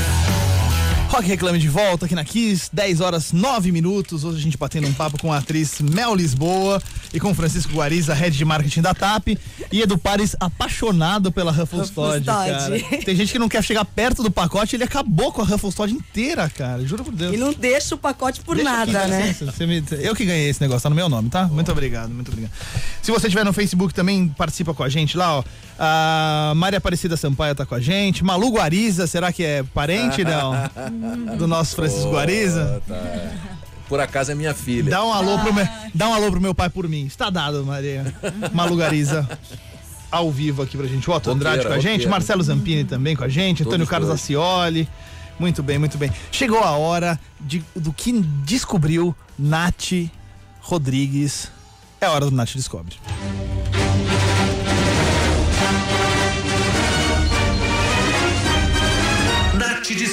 Rock Reclame de volta aqui na Kiss, 10 horas 9 minutos. Hoje a gente batendo um papo com a atriz Mel Lisboa. e com Francisco Guariza, head de marketing da TAP, e Edu Pares, apaixonado pela Ruffles Todd, cara. Tem gente que não quer chegar perto do pacote, ele acabou com a Ruffles Todd inteira, cara, juro por Deus. E não deixa o pacote por Deixa nada, aqui, né? você me- eu que ganhei esse negócio, tá no meu nome, tá? Muito obrigado, muito obrigado. Se você estiver no Facebook também, participa com a gente lá, ó. A Maria Aparecida Sampaio tá com a gente. Malu Guariza, será que é parente, não? Do nosso Francisco Guariza? Tá. Por acaso é minha filha. Dá um alô pro meu, dá um alô pro meu pai por mim. Está dado, Maria. Malu Gariza. Ao vivo aqui pra gente. O Otto Andrade com a gente. Marcelo Zampini também com a gente, Antônio Todos Carlos dois. Acioli. Muito bem, muito bem. Chegou a hora de, do que descobriu Nath Rodrigues. É a hora do Nath Descobre.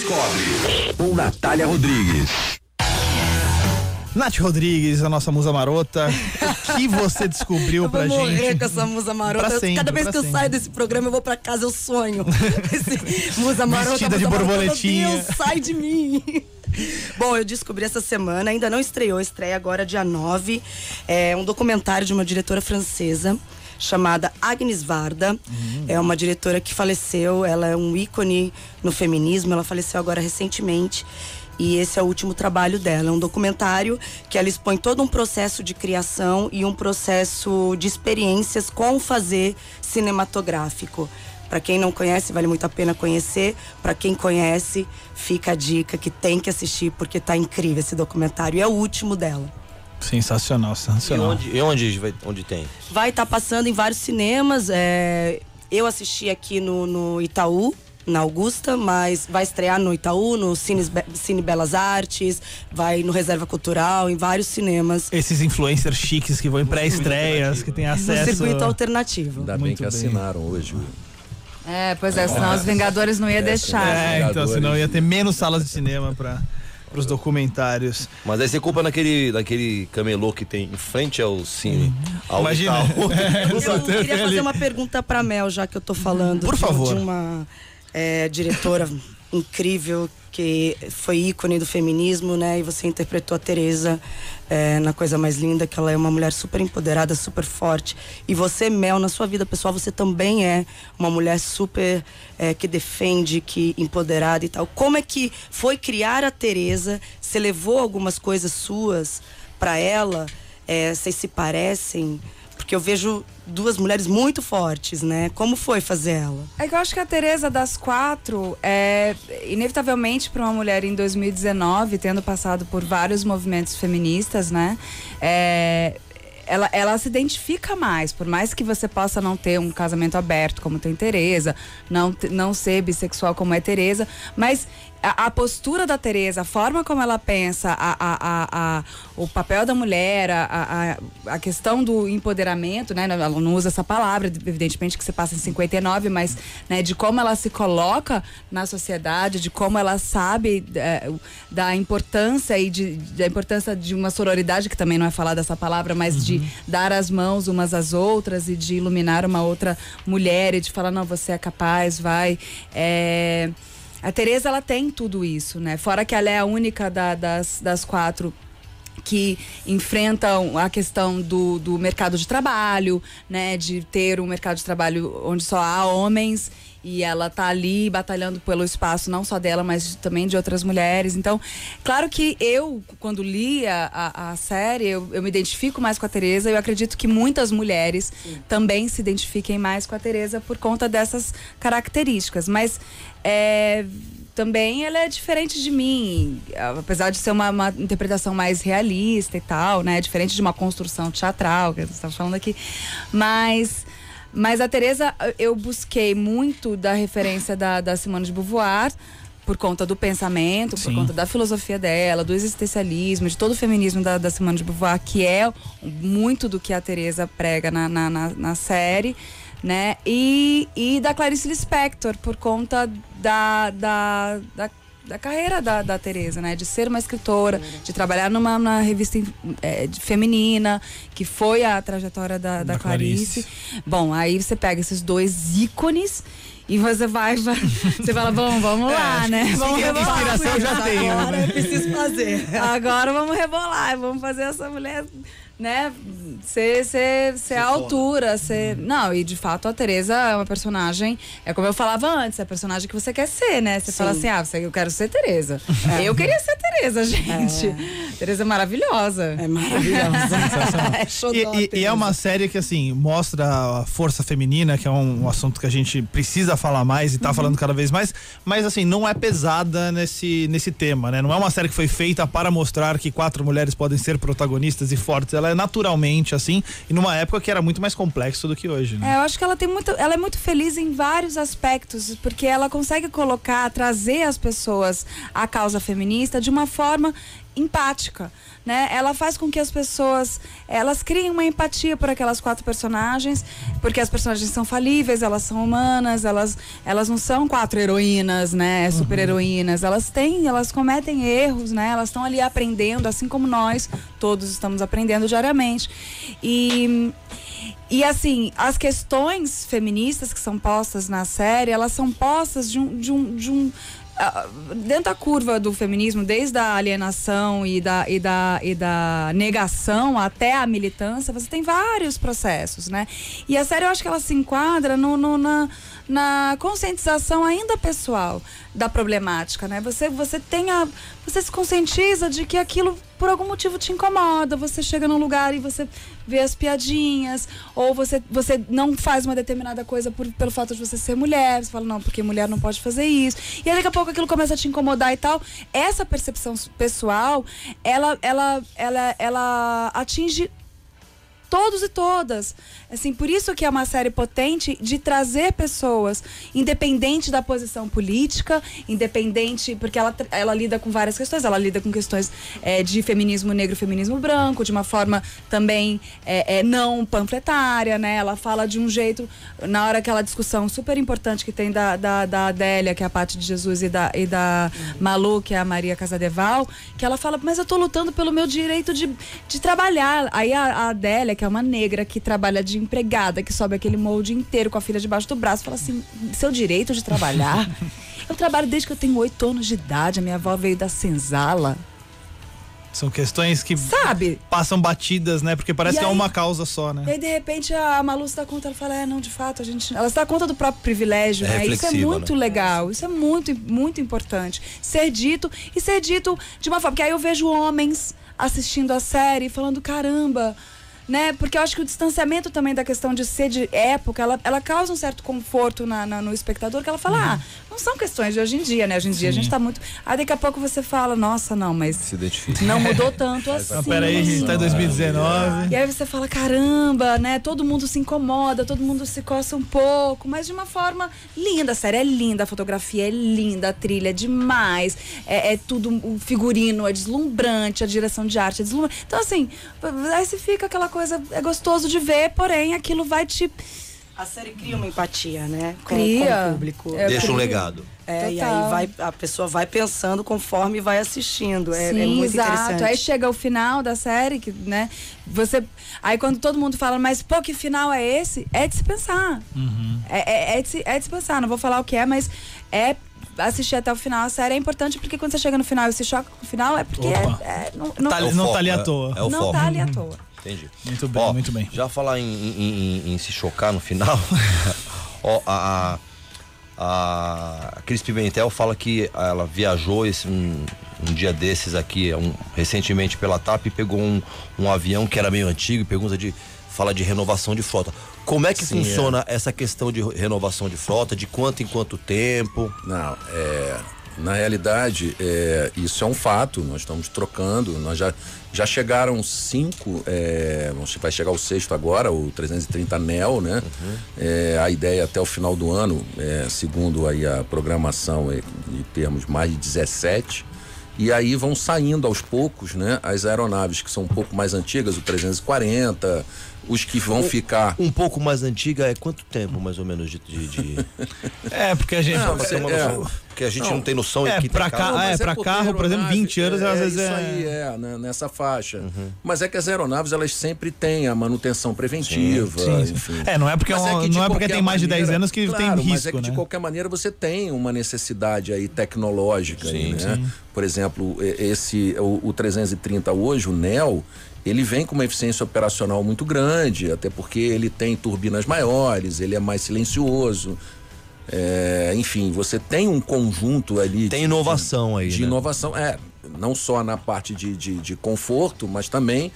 Descobre. Com Natália Rodrigues. Nath Rodrigues, a nossa musa marota. O que você descobriu Eu vou pra morrer gente? com essa musa marota. Pra sempre, Cada vez pra que eu sempre. saio desse programa, eu vou pra casa, eu sonho. Esse musa marota, Vestida de musa marota, borboletinha. Meu Deus, sai de mim. Bom, eu descobri essa semana, ainda não estreou, estreia agora dia 9. É um documentário de uma diretora francesa chamada Agnes Varda. Hum. É uma diretora que faleceu, ela é um ícone no feminismo, ela faleceu agora recentemente. E esse é o último trabalho dela. É um documentário que ela expõe todo um processo de criação e um processo de experiências com fazer cinematográfico. Para quem não conhece, vale muito a pena conhecer. Para quem conhece, fica a dica que tem que assistir porque tá incrível esse documentário. E é o último dela. Sensacional, E sensacional. onde, e onde, vai- onde tem? Vai estar passando em vários cinemas. é, Eu assisti aqui no, no Itaú, na Augusta, mas vai estrear no Itaú, no Cine, Cine Belas Artes, vai no Reserva Cultural, em vários cinemas. Esses influencers chiques que vão em pré-estreias, que têm No acesso. circuito alternativo. Ainda bem Muito que bem. assinaram hoje. É, pois é, senão os Vingadores não ia deixar. É, então senão ia ter menos salas de cinema para os documentários. Mas aí você culpa naquele, naquele camelô que tem em frente ao cine. Ao Imagina. Eu queria fazer uma pergunta pra Mel, já que eu tô falando Por de, favor. de uma é, diretora incrível que foi ícone do feminismo, né? E você interpretou a Teresa é, na coisa mais linda, que ela é uma mulher super empoderada, super forte. E você, Mel, na sua vida pessoal, você também é uma mulher super é, que defende, que empoderada e tal. Como é que foi criar a Teresa? Você levou algumas coisas suas pra ela? É, vocês se parecem? Porque eu vejo duas mulheres muito fortes, né? Como foi fazer ela? É que eu acho que a Tereza das quatro é inevitavelmente para uma mulher em 2019, tendo passado por vários movimentos feministas, né? É, ela, ela se identifica mais, por mais que você possa não ter um casamento aberto como tem Tereza, não, não ser bissexual como é Tereza, mas a, a postura da Tereza, a forma como ela pensa, a, a, a, o papel da mulher, a, a, questão do empoderamento, né? Ela não usa essa palavra, evidentemente que você passa em 59, mas né, de como ela se coloca na sociedade, de como ela sabe é, da importância e de, da importância de uma sororidade, que também não é falar dessa palavra, mas de dar as mãos umas às outras e de iluminar uma outra mulher e de falar, não, você é capaz, vai. É, a Tereza, ela tem tudo isso, né? Fora que ela é a única da- das, das quatro que enfrentam a questão do, do mercado de trabalho, né? De ter um mercado de trabalho onde só há homens e ela tá ali batalhando pelo espaço não só dela, mas também de outras mulheres. Então, claro que eu, quando li a, a, a série, eu, eu me identifico mais com a Tereza. Eu acredito que muitas mulheres também se identifiquem mais com a Tereza por conta dessas características. Mas é, também ela é diferente de mim, apesar de ser uma, uma interpretação mais realista e tal, né? Diferente de uma construção teatral que você está falando aqui. Mas, mas a Tereza, eu busquei muito da referência da, da Simone de Beauvoir por conta do pensamento, por Sim. conta da filosofia dela, do existencialismo, de todo o feminismo da, da Simone de Beauvoir, que é muito do que a Tereza prega na, na, na, na série, né? E, e da Clarice Lispector, por conta da, da, da, da carreira da, da Tereza, né? De ser uma escritora, de trabalhar numa, numa revista de- feminina, que foi a trajetória da, da, Da Clarice. Clarice. Bom, aí você pega esses dois ícones e você vai, você fala, bom, vamos lá, né? Vamos rebolar. inspiração eu já tenho. Agora eu preciso fazer. Agora vamos rebolar, vamos fazer essa mulher né, ser, ser, ser a altura, ser... Não, e de fato a Tereza é uma personagem, é como eu falava antes, é a personagem que você quer ser, né? Você fala assim, ah, você, eu quero ser Tereza. Eu queria ser Tereza, gente. Tereza é maravilhosa. É maravilhosa. É xodó, E, e- e é uma série que, assim, mostra a força feminina, que é um, um assunto que a gente precisa falar mais e tá falando cada vez mais, mas, assim, não é pesada nesse, nesse tema, né? Não é uma série que foi feita para mostrar que quatro mulheres podem ser protagonistas e fortes. Ela é naturalmente, assim, e numa época que era muito mais complexo do que hoje, né? É, eu acho que ela tem muito, ela é muito feliz em vários aspectos, porque ela consegue colocar, trazer as pessoas à causa feminista de uma forma empática, né? Ela faz com que as pessoas, elas criem uma empatia por aquelas quatro personagens, porque as personagens são falíveis, elas são humanas, elas, elas não são quatro heroínas, né? Super heroínas, elas têm, elas cometem erros, né? Elas estão ali aprendendo, assim como nós, todos estamos aprendendo diariamente. E e assim, as questões feministas que são postas na série, elas são postas de um. De um, de um dentro da curva do feminismo, desde a alienação e da, e, da, e da negação até a militância, você tem vários processos, né? E a série eu acho que ela se enquadra no, no- na, na conscientização ainda pessoal da problemática, né? Você, você tem a. Você se conscientiza de que aquilo por algum motivo te incomoda. Você chega num lugar e você vê as piadinhas, ou você, você não faz uma determinada coisa por, pelo fato de você ser mulher. Você fala, não, porque mulher não pode fazer isso. E aí daqui a pouco aquilo começa a te incomodar e tal. Essa percepção pessoal, ela, ela, ela, ela atinge todos e todas. Assim, por isso que é uma série potente de trazer pessoas, independente da posição política, independente, porque ela, ela lida com várias questões. Ela lida com questões eh, de feminismo negro, feminismo branco, de uma forma também eh, eh, não panfletária, né? Ela fala de um jeito, na hora aquela discussão super importante que tem da, da, da Adélia, que é a parte de Jesus, e da, e da Malu, que é a Maria Casadeval, que ela fala, mas eu tô lutando pelo meu direito de, de trabalhar. Aí a, a Adélia, que é uma negra que trabalha de empregada, que sobe aquele molde inteiro com a filha debaixo do braço, fala assim: seu direito de trabalhar? Eu trabalho desde que eu tenho oito anos de idade, a minha avó veio da senzala. São questões que Sabe? passam batidas, né? Porque parece E que é aí- uma causa só, E né? aí, de repente, a Malu se dá conta, ela fala, é, não, de fato, a gente. Ela se dá conta do próprio privilégio, É né? Isso é reflexiva, muito né? legal, isso é muito, muito importante. Ser dito e ser dito de uma forma. Porque aí eu vejo homens assistindo a série e falando, caramba. Né? Porque eu acho que o distanciamento também da questão de ser de época, ela, ela causa um certo conforto na, na- no espectador, que ela fala, ah, não são questões de hoje em dia, né? Hoje em dia a gente tá muito. Aí daqui a pouco você fala, nossa, não, mas Se identifica. não mudou tanto assim. Mas peraí, a gente tá em 2019. E aí você fala, caramba, né? Todo mundo se incomoda, todo mundo se coça um pouco, mas de uma forma linda. A série é linda, a fotografia é linda, a trilha é demais. É, é tudo, o figurino é deslumbrante, a direção de arte é deslumbrante. Então, assim, aí você fica aquela coisa, é gostoso de ver, porém aquilo vai te. A série cria uma empatia, né? Com, Cria. com o público. É, Deixa um legado. É, e aí vai, a pessoa vai pensando conforme vai assistindo. É, Sim, é muito exato. interessante. Aí chega o final da série, que, né? Você. Aí quando todo mundo fala, mas pô, que final é esse? É de se pensar. É, é, é de se, é de se pensar. Não vou falar o que é, mas é assistir até o final. A série é importante porque quando você chega no final e se choca com o final, é porque é, é- não, não, Tá É o não foco, tá ali à é- toa. É o não foco. tá ali à toa. Entendi. Muito bem, Ó, muito bem. Já falar em, em- em- em se chocar no final. ó, a, a, a Cris Pimentel fala que ela viajou esse, um, um dia desses aqui, um, recentemente pela TAP, e pegou um, um avião que era meio antigo e pergunta de. Fala de renovação de frota. Como é que Sim, funciona essa questão de renovação de frota? De quanto em quanto tempo? Não, é, na realidade, é, isso é um fato, nós estamos trocando, nós já, já chegaram cinco, é, vai chegar o sexto agora, o 330 NEL, né? É, a ideia é até o final do ano, é, segundo aí a programação, é, de termos mais de 17, e aí vão saindo aos poucos, né? As aeronaves que são um pouco mais antigas, o 340, os que vão ficar Um pouco mais antiga é quanto tempo, mais ou menos, de. de, de... É, porque a gente. Não, uma é. noção, Porque a gente não, tem noção É, aqui pra carro, ah, é, mas pra carro, por exemplo, aeronave, 20 anos, às vezes isso é- aí, é, né, nessa faixa. Mas é que as aeronaves, elas sempre têm a manutenção preventiva, Sim, sim. enfim. É, não é porque, é um- que de não é porque tem mais de 10 maneira- anos que claro, tem mas é risco, que de né? qualquer maneira você tem uma necessidade aí tecnológica, aí, Sim, né? Por exemplo, esse, o, o 330 hoje, o NEL, ele vem com uma eficiência operacional muito grande, até porque ele tem turbinas maiores, ele é mais silencioso. É, enfim, você tem um conjunto ali. Tem inovação de, aí. De né? inovação, é. Não só na parte de, de, de conforto, mas também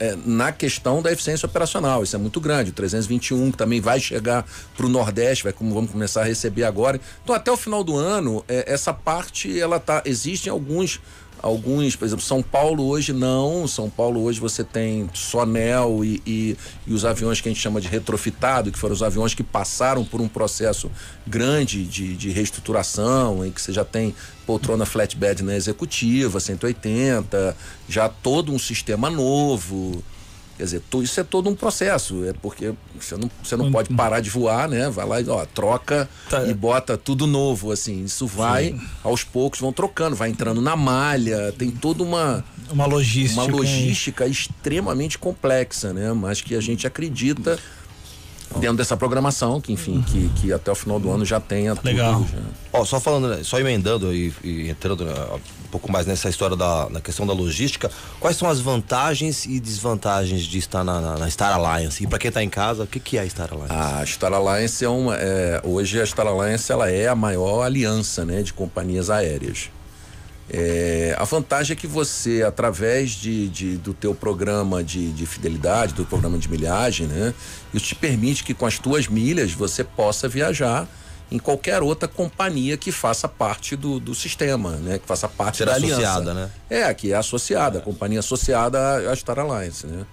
é, na questão da eficiência operacional. Isso é muito grande. O 321 que também vai chegar para o Nordeste, vai como vamos começar a receber agora. Então, até o final do ano, é, essa parte ela tá. Existem alguns alguns, por exemplo, São Paulo hoje não. São Paulo hoje você tem Sonel e, e, e, os aviões que a gente chama de retrofitado, que foram os aviões que passaram por um processo grande de, de reestruturação, em que você já tem poltrona flatbed na executiva, 180, já todo um sistema novo. Quer dizer, isso é todo um processo. É porque você não, você não pode parar de voar, né? Vai lá e ó, troca tá. e bota tudo novo, assim. Isso vai, Sim. aos poucos, vão trocando, vai entrando na malha, tem toda uma. Uma logística. Uma logística extremamente complexa, né? Mas que a gente acredita dentro dessa programação, que enfim, que, que até o final do ano já tenha Legal. tudo. Já. Ó, só falando, só emendando e, e entrando né, um pouco mais nessa história da na questão da logística, quais são as vantagens e desvantagens de estar na, na, na Star Alliance? E para quem está em casa, o que, que é a Star Alliance? A Star Alliance é uma, é, hoje a Star Alliance ela é a maior aliança, né, de companhias aéreas. É, a vantagem é que você, através de, de do teu programa de, de, fidelidade, do programa de milhagem, né? Isso te permite que com as tuas milhas você possa viajar em qualquer outra companhia que faça parte do, do sistema, né? Que faça parte Ser da associada, aliança. né? É, que é associada, a companhia associada à Star Alliance, né?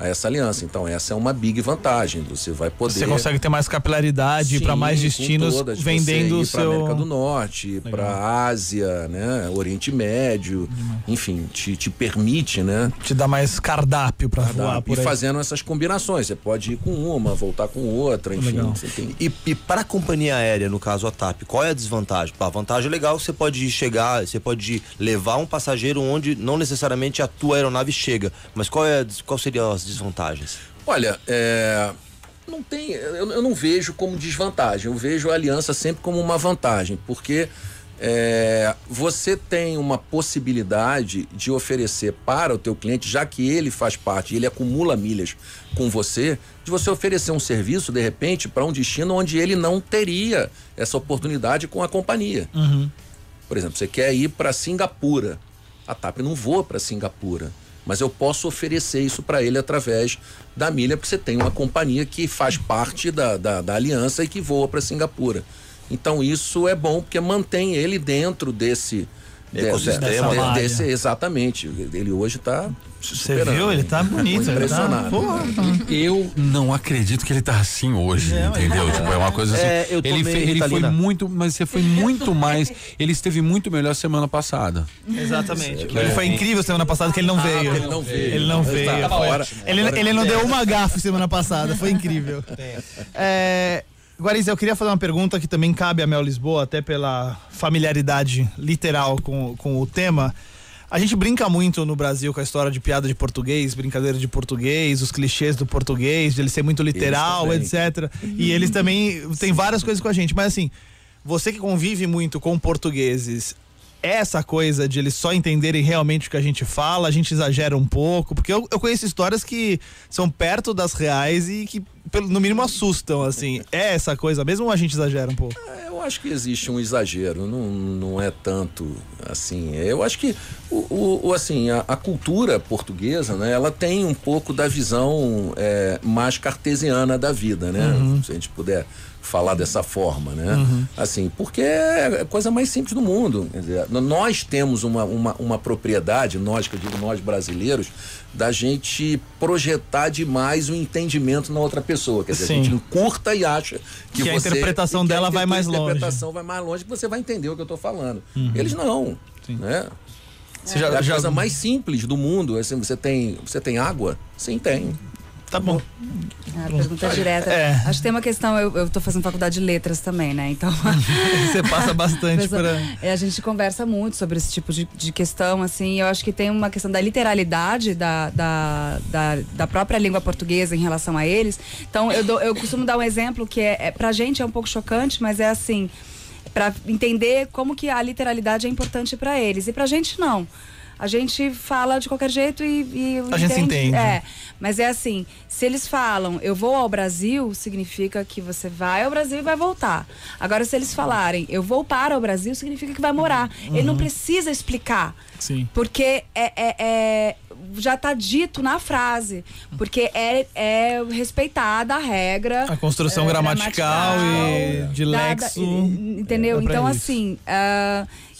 A essa aliança. Então, essa é uma big vantagem. Você vai poder. Você consegue ter mais capilaridade para mais destinos todas, vendendo o seu. Para América do Norte, para Ásia, né? Oriente Médio, enfim, te, te permite, né? Te dá mais cardápio para voar por E aí. fazendo essas combinações. Você pode ir com uma, voltar com outra, enfim. Tem... E, e para a companhia aérea, no caso a TAP, qual é a desvantagem? A vantagem é legal, você pode chegar, você pode levar um passageiro onde não necessariamente a tua aeronave chega. Mas qual, é, qual seria as desvantagens? Olha, é, não tem, eu, eu, não vejo como desvantagem, eu vejo a aliança sempre como uma vantagem, porque é, você tem uma possibilidade de oferecer para o teu cliente, já que ele faz parte, ele acumula milhas com você, de você oferecer um serviço de repente para um destino onde ele não teria essa oportunidade com a companhia. Uhum. Por exemplo, você quer ir para Singapura, a TAP não voa para Singapura mas eu posso oferecer isso para ele através da milha, porque você tem uma companhia que faz parte da, da, da aliança e que voa para Singapura. Então isso é bom porque mantém ele dentro desse ecossistema, de, de, desse, exatamente. Ele hoje está Você viu? Ele tá bonito, impressionado. Ele tá... Eu não acredito que ele tá assim hoje, é, entendeu? É, tipo, é uma coisa assim. É, ele fe, ele foi muito, mas você foi muito mais. Ele esteve muito melhor semana passada. Exatamente. Ele foi incrível semana passada que ele não ah, veio. Ele não veio. Ele não veio. Ele, agora ele não deu uma gafe semana passada. Foi incrível. Guariz, eu queria fazer uma pergunta que também cabe a Mel Lisboa, até pela familiaridade literal com, com o tema. A gente brinca muito no Brasil com a história de piada de português, brincadeira de português, os clichês do português, de ele ser muito literal, etc. E eles também têm várias coisas com a gente. Mas assim, você que convive muito com portugueses, essa coisa de eles só entenderem realmente o que a gente fala, a gente exagera um pouco, porque eu, eu conheço histórias que são perto das reais e que, no mínimo, assustam, assim. É essa coisa mesmo ou a gente exagera um pouco? Eu acho que existe um exagero, não, não é tanto assim. Eu acho que o, o assim, a, a, cultura portuguesa, né, ela tem um pouco da visão é, mais cartesiana da vida, né? Uhum. Se a gente puder falar dessa forma, né? Uhum. Assim, porque é a coisa mais simples do mundo. Quer dizer, nós temos uma, uma, uma propriedade, nós, que eu digo nós brasileiros, da gente projetar demais o entendimento na outra pessoa. Quer dizer, Sim. a gente encurta e acha que, que você, a interpretação dela a vai mais longe. A interpretação vai mais longe que você vai entender o que eu estou falando. Uhum. Eles não, Sim. né? Você é já, a já... coisa mais simples do mundo. Assim, você tem, você tem água? Sim, tem. Tá bom. A pergunta direta. É. Acho que tem uma questão, eu, tô fazendo faculdade de letras também, né? Então. Você passa bastante pra... é, A gente conversa muito sobre esse tipo de, de questão, assim. Eu acho que tem uma questão da literalidade da, da, da, da, própria língua portuguesa em relação a eles. Então, eu, dou, eu costumo dar um exemplo que é, é, pra gente é um pouco chocante, mas é assim. para entender como que a literalidade é importante para eles. E pra gente não. A gente fala de qualquer jeito e. e A gente se entende. É. Mas é assim, se eles falam, eu vou ao Brasil, significa que você vai ao Brasil e vai voltar. Agora, se eles falarem, eu vou para o Brasil, significa que vai morar. Ele não precisa explicar. Sim. Porque é, é- é- já está dito na frase. Porque é, é respeitada a regra. A construção é, gramatical e de lexo. entendeu? é pra então, isso. assim,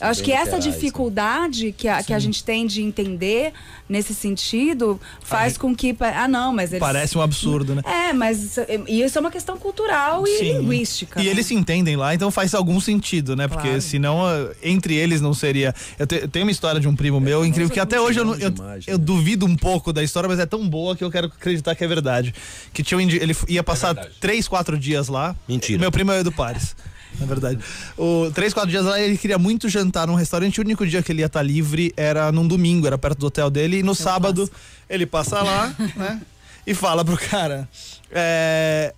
eu acho que essa literais, né? dificuldade que a, que a gente tem de entender nesse sentido faz com que. Ah, não, mas eles. Parece um absurdo, né? É, mas isso, e isso é uma questão cultural e Sim. linguística. E né? eles se entendem lá, então faz algum sentido, né? Porque Claro. senão ah, entre eles não seria. Eu, te- eu tenho uma história de um primo meu incrível que até hoje eu, não- eu, demais, eu né? duvido um pouco da história, mas é tão boa que eu quero acreditar que é verdade. Que tinha um indi- ele ia passar verdade. três, quatro dias lá. Mentira. Meu primo é o Edu Pares. Na verdade. O, três, quatro dias lá, ele queria muito jantar num restaurante. O único dia que ele ia estar livre era num domingo, era perto do hotel dele. E no sábado, ele passa lá, né? E fala pro cara. É,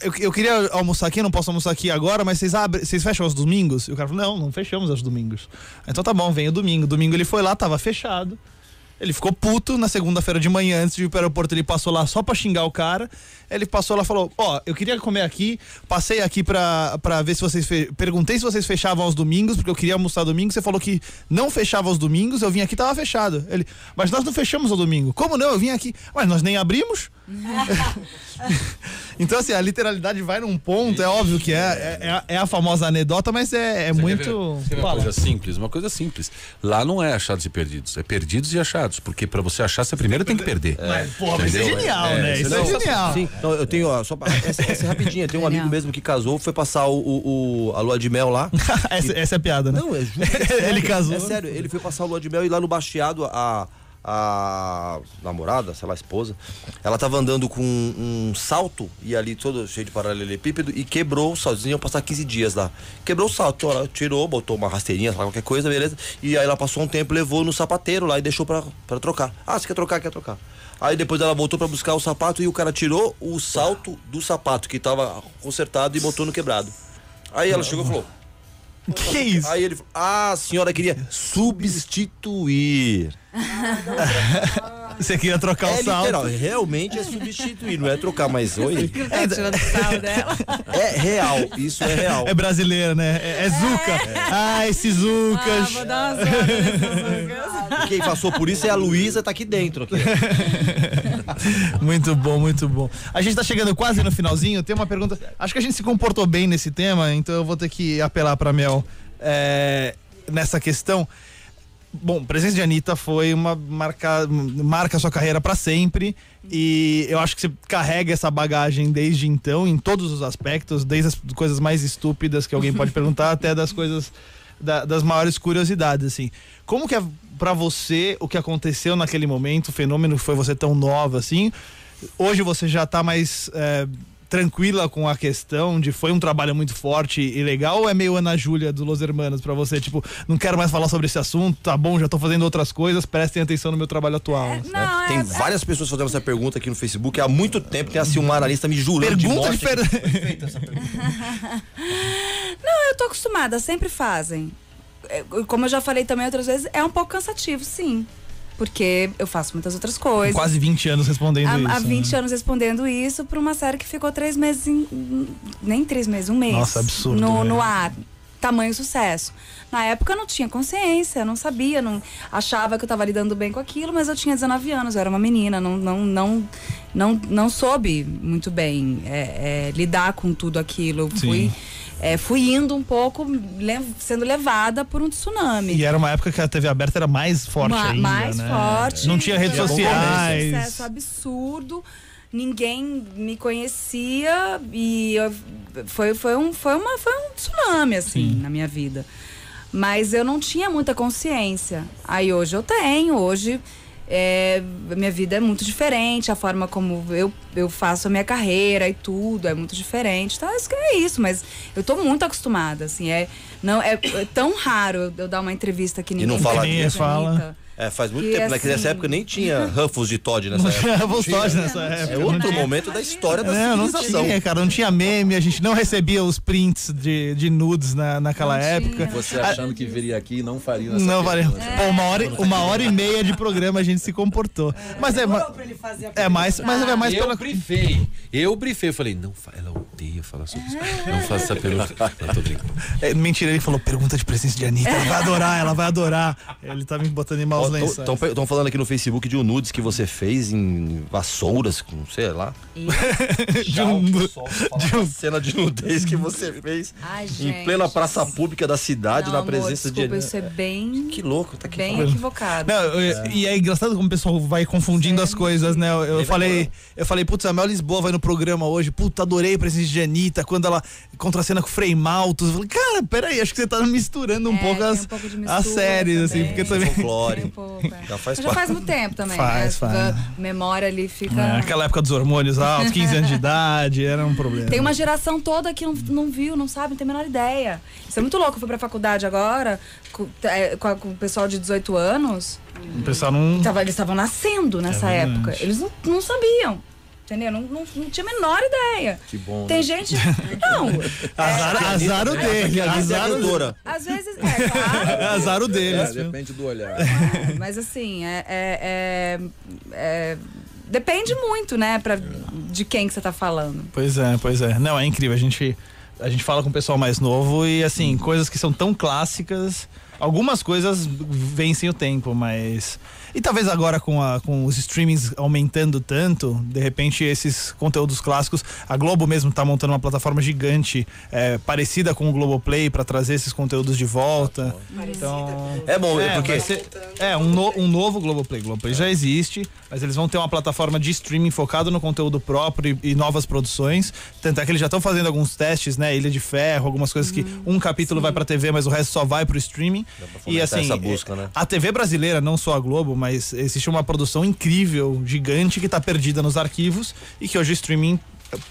eu, eu queria almoçar aqui, não posso almoçar aqui agora, mas vocês abrem, vocês fecham aos domingos? E o cara falou: não, não fechamos aos domingos. Então tá bom, vem o domingo. Domingo ele foi lá, tava fechado. Ele ficou puto na segunda-feira de manhã, antes de ir pro aeroporto, ele passou lá só pra xingar o cara. Ele passou lá e falou: Ó, eu queria comer aqui, passei aqui pra, pra ver se vocês. Fe... Perguntei se vocês fechavam aos domingos, porque eu queria almoçar domingo. Você falou que não fechava aos domingos, eu vim aqui tava fechado. Ele, mas nós não fechamos ao domingo. Como não? Eu vim aqui. Mas nós nem abrimos. então, assim, a literalidade vai num ponto, é óbvio que é, é, é a- é a famosa anedota, mas é, é muito. quer ver- quer ver uma coisa simples, uma coisa simples. Lá não é achados e perdidos, é perdidos e achados, porque pra você achar você primeiro tem que perder. Mas, porra, mas isso é Entendeu? genial, É, né? Isso é genial. Sim, não, eu tenho, ó, só pra, essa, essa é rapidinha, tem um Genial. amigo mesmo que casou, foi passar o, o- o- a lua de mel lá. essa, essa é a piada, né? Não, é juro, é sério, Ele casou. É sério, ele foi passar a lua de mel e lá no bastiado a, a namorada, sei lá, a esposa, ela tava andando com um, salto e ali todo cheio de paralelepípedo e quebrou o salto. Iam passar 15 dias lá. Quebrou o salto, ela tirou, botou uma rasteirinha, sei lá, qualquer coisa, beleza. E aí ela passou um tempo, levou no sapateiro lá e deixou pra, pra trocar. Ah, você quer trocar? Quer trocar. Aí depois ela voltou pra buscar o sapato e o cara tirou o salto do sapato que tava consertado e botou no quebrado. Aí ela chegou e falou: Que isso? Aí ele falou: Ah, a senhora queria substituir. Você queria trocar É o salto. literal, realmente é substituir, não é trocar, mas oi. É, dela. É real, isso é real. É brasileiro, né? É, é Zuca. Ah, esse Ah, Zucas. nessas Zucas. Quem passou por isso é a Luísa, tá aqui dentro. Aqui. muito bom, muito bom. A gente tá chegando quase no finalzinho. Tem uma pergunta. Acho que a gente se comportou bem nesse tema, então eu vou ter que apelar pra Mel é, nessa questão. Bom, presença de Anitta foi uma marca, marca sua carreira pra sempre e eu acho que você carrega essa bagagem desde então em todos os aspectos, desde as coisas mais estúpidas que alguém pode perguntar até das coisas da- das maiores curiosidades assim. Como que é pra você o que aconteceu naquele momento, o fenômeno que foi você tão nova assim? Hoje você já tá mais é, tranquila com a questão de foi um trabalho muito forte e legal ou é meio Ana Júlia do Los Hermanos pra você? Tipo, não quero mais falar sobre esse assunto, tá bom, já tô fazendo outras coisas, prestem atenção no meu trabalho atual. É, não, Tem é, várias pessoas fazendo essa pergunta aqui no Facebook. Há muito tempo tem a Silmara Analista me jurando de Pergunta morte. de per... Não, eu tô acostumada, sempre fazem. É, Como eu já falei também outras vezes, é um pouco cansativo, sim. Porque eu faço muitas outras coisas. Quase 20 anos respondendo isso. Há, há 20 né? anos respondendo isso pra uma série que ficou três meses, em- nem três meses, um mês. Nossa, absurdo, No, né? no ar. Tamanho sucesso. Na época eu não tinha consciência, eu não sabia, não achava que eu tava lidando bem com aquilo, mas eu tinha 19 anos, eu era uma menina, não, não, não, não, não soube muito bem é, é, lidar com tudo aquilo. Eu Fui, é, fui indo um pouco, le- sendo levada por um tsunami. E era uma época que a TV aberta era mais forte Ma- ainda, mais né? forte. Não tinha redes Foi um sociais. sucesso absurdo. Ninguém me conhecia e eu- foi, foi, um, foi, uma, foi um tsunami, assim, na minha vida. Mas eu não tinha muita consciência. Aí hoje eu tenho, hoje é, minha vida é muito diferente, a forma como eu, eu faço a minha carreira e tudo é muito diferente. Então, acho que é isso, mas eu tô muito acostumada, assim, é, não, é, é tão raro eu, eu dar uma entrevista que ninguém não fala Anitta. Fala. É, faz muito E tempo. assim- Nessa época nem tinha Ruffles de Todd nessa Não época. Ruffles nessa época. É não outro momento da história da Não, não civilização. tinha, cara, não tinha meme, a gente não recebia os prints de, de nudes na, naquela Não época. Você achando que viria aqui e não faria nessa Não pergunta. Pô, uma hora, uma hora e meia de programa a gente se comportou. Mas é, ma- pra ele fazer a é mais, mas é mais eu pela. brifei. Eu brifei. Falei, não, fa- ela odeia falar sobre isso. Não faça essa pergunta. Não, tô brincando. É, mentira, ele falou pergunta de presença de Anitta. Ela vai adorar, ela vai adorar. Ele tá me botando em maus lençóis. Estão falando aqui no Facebook de um nudes que você fez em vassouras, com sei lá. De um- de uma cena de nudez que você fez Ai, em plena praça pública da cidade, Não, na amor, presença desculpa, de. isso é bem, Que louco, tá aqui. bem falando. equivocado. Não, eu- E é engraçado como o pessoal vai confundindo as coisas, né? Eu, eu falei, eu falei, putz, a Mel Lisboa vai no programa hoje, puta, adorei a presença de Anitta, quando ela contracena com frame altos. Eu falei, cara, peraí, acho que você tá misturando um É, pouco as, um pouco as séries, assim, também. porque também. Folclore. Pouco, é. Já faz já faz muito tempo também. Faz, né? faz. Memória ali fica. É, aquela época dos hormônios altos, 15 anos de idade, era um problema. Tem uma geração toda que não, não viu, não sabe, não tem a menor ideia. Isso é muito louco. Eu fui pra faculdade agora, com, é, com a- com o pessoal de 18 anos. O pessoal não. Tava, eles estavam nascendo nessa É época. Eles não, não sabiam. Entendeu? Não, não, não tinha a menor ideia. Que bom. Tem né? gente. Não. Azar, azar o dele, Anitta é azar o cantora. Às vezes. É, claro. Azar o É, deles. viu? depende do olhar. Mas assim, é, é- é- é- depende muito, né, pra, de quem que você tá falando. Pois é, pois é. Não, é incrível. A gente, a gente fala com o pessoal mais novo e, assim, coisas que são tão clássicas. Algumas coisas vencem o tempo, mas. E talvez agora com, a, com os streamings aumentando tanto, de repente esses conteúdos clássicos. A Globo mesmo tá montando uma plataforma gigante é, parecida com o Globoplay para trazer esses conteúdos de volta. Então. É bom, É, porque ser- é um, no- um novo Globoplay. Globoplay já existe, mas eles vão ter uma plataforma de streaming focado no conteúdo próprio e, e novas produções. Tanto é que eles já estão fazendo alguns testes, né? Ilha de Ferro, algumas coisas que um capítulo vai pra TV, mas o resto só vai pro streaming. E assim, essa busca, né? a TV brasileira, não só a Globo, mas existe uma produção incrível, gigante, que tá perdida nos arquivos e que hoje o streaming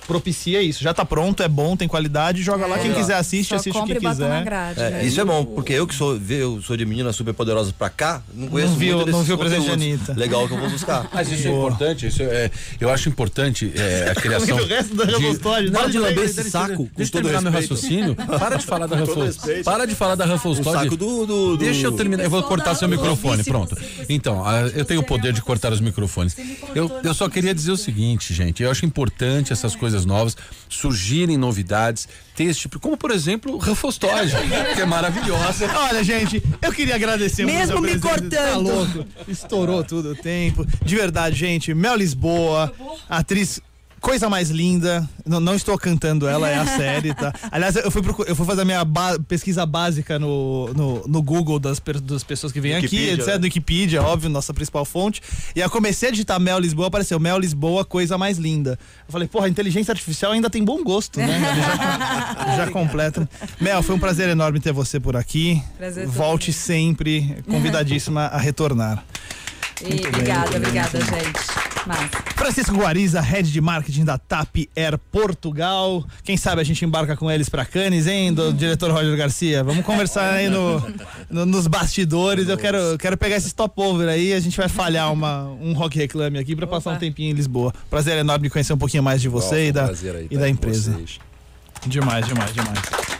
propicia isso. Já tá pronto, é bom, tem qualidade, joga lá. Quem quiser assiste, Só assiste o que quiser. grade. É, né? isso é bom, porque eu que sou, eu sou de meninas super poderosas pra cá, não conheço Não viu- muito não viu o presente de. Anitta. Legal que eu vou buscar. Mas isso é importante, isso é, eu acho importante é, a criação. O resto da Revostod, Para não, de lamber esse saco. com Deixa eu todo terminar meu raciocínio. Para de falar da Ruffles. Para de falar da Ruffles O Todd. saco do, do, do- Deixa eu terminar, eu vou cortar seu microfone, pronto. Então, eu tenho o poder de cortar os microfones. Eu, eu só queria dizer o seguinte, gente, eu acho importante essas coisas novas, surgirem novidades, ter esse tipo, como por exemplo, Todd, que é maravilhosa. Olha, gente, eu queria agradecer muito Mesmo me. Tá cortando. louco. Estourou tudo o tempo. De verdade, gente, Mel Lisboa, atriz. Coisa mais linda, não, não estou cantando ela, é a série, tá? Aliás, eu fui, eu fui fazer a minha ba- pesquisa básica no, no, no Google das, per- das pessoas que vêm aqui, etc. né? Do Wikipedia, óbvio, nossa principal fonte. E eu comecei a digitar Mel Lisboa, apareceu Mel Lisboa, coisa mais linda. Eu falei, porra, a inteligência artificial ainda tem bom gosto, né? Já, já completa. Mel, foi um prazer enorme ter você por aqui. Prazer Volte sempre, convidadíssima a retornar. E, obrigada, obrigada, gente. Francisco Guariza, head de marketing da TAP Air Portugal. Quem sabe a gente embarca com eles pra Cannes, hein, do diretor Roger Garcia? Vamos conversar aí no, no- nos bastidores. Eu quero, quero pegar esse stopover aí. A gente vai falhar uma, um rock reclame aqui pra passar um tempinho em Lisboa. Prazer enorme de conhecer um pouquinho mais de você e da, aí e estar da empresa. vocês. Demais, demais, demais.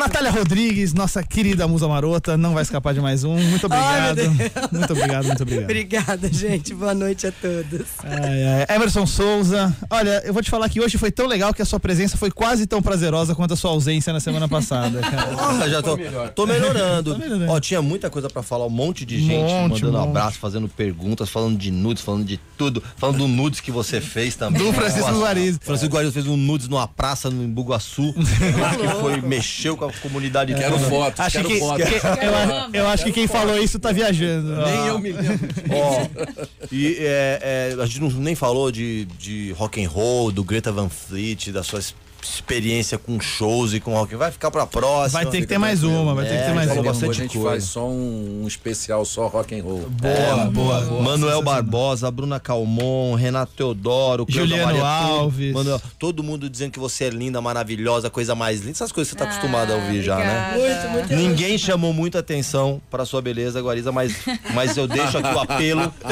Natália Rodrigues, nossa querida musa marota, não vai escapar de mais um. Muito obrigado. muito obrigado, muito obrigado. Obrigada, gente. Boa noite a todos. Ai, ai. Emerson Souza, olha, eu vou te falar que hoje foi tão legal que a sua presença foi quase tão prazerosa quanto a sua ausência na semana passada, cara. Ah, já tô, tô melhorando. Tá melhorando. Ó, tinha muita coisa pra falar, um monte de gente Monte, mandando monte. abraço, fazendo perguntas, falando de nudes, falando de tudo, falando do nudes que você fez também. Do Francisco Guariz. Francisco Guariz fez um nudes numa praça no em Bugaçu, que foi mexeu com a comunidade Quero toda. fotos, Acho quero que, fotos. que- eu, eu acho que quem falou isso tá viajando. Nem eu me lembro. Ó, e é, é, a gente não, nem falou de, de rock and roll, do Greta Van Fleet, das suas experiência com shows e com rock. Vai ficar pra próxima. Vai ter que ter mais uma, vai ter que ter É, mais uma. bastante a gente coisa. faz só um, um especial só rock and roll. Boa, boa, boa. Manuel Barbosa, Bruna Calmon, Renato Teodoro, Juliano Maria Alves. Manuel, todo mundo dizendo que você é linda, maravilhosa, coisa mais linda. Essas coisas que você tá acostumado a ouvir já, né? Muito, muito. Ninguém chamou muita atenção pra sua beleza, Guariza, mas, mas eu deixo aqui o apelo.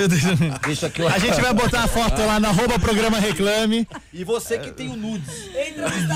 Deixo aqui o A gente vai botar a foto lá na arroba programa Reclame. E você que tem o nudes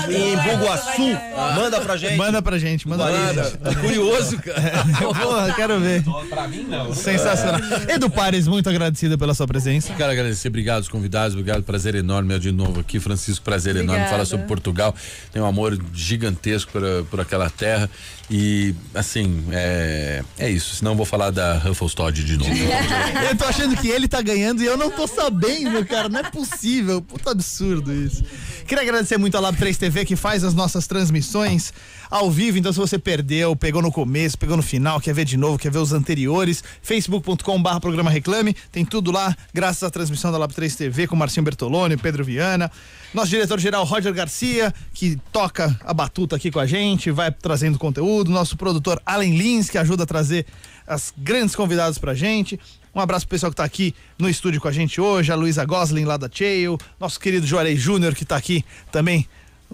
em Buguaçu, manda pra gente. Manda pra gente, manda pra gente. tô curioso, cara. Porra, quero ver. Pra mim, não. Sensacional. Edu Pares, muito agradecido pela sua presença. Quero agradecer, obrigado aos convidados, obrigado, prazer enorme, eu de novo aqui, Francisco, prazer enorme Obrigada. falar sobre Portugal. Tenho um amor gigantesco por, por aquela terra e, assim, é, é isso. Senão eu vou falar da Ruffles Todd de novo. Eu tô achando que ele tá ganhando e eu não tô sabendo, cara. Não é possível. Puta absurdo isso. Queria agradecer muito a Lab 3 TV que faz as nossas transmissões ao vivo. Então, se você perdeu, pegou no começo, pegou no final, quer ver de novo, quer ver os anteriores, facebook.com/barra programa Reclame. Tem tudo lá, graças à transmissão da Lab 3 TV com Marcinho Bertolone, Pedro Viana. Nosso diretor-geral Roger Garcia, que toca a batuta aqui com a gente, vai trazendo conteúdo. Nosso produtor Allen Lins, que ajuda a trazer as grandes convidadas pra gente. Um abraço pro pessoal que tá aqui no estúdio com a gente hoje, a Luísa Gosling lá da Chael, nosso querido Juarez Júnior que tá aqui também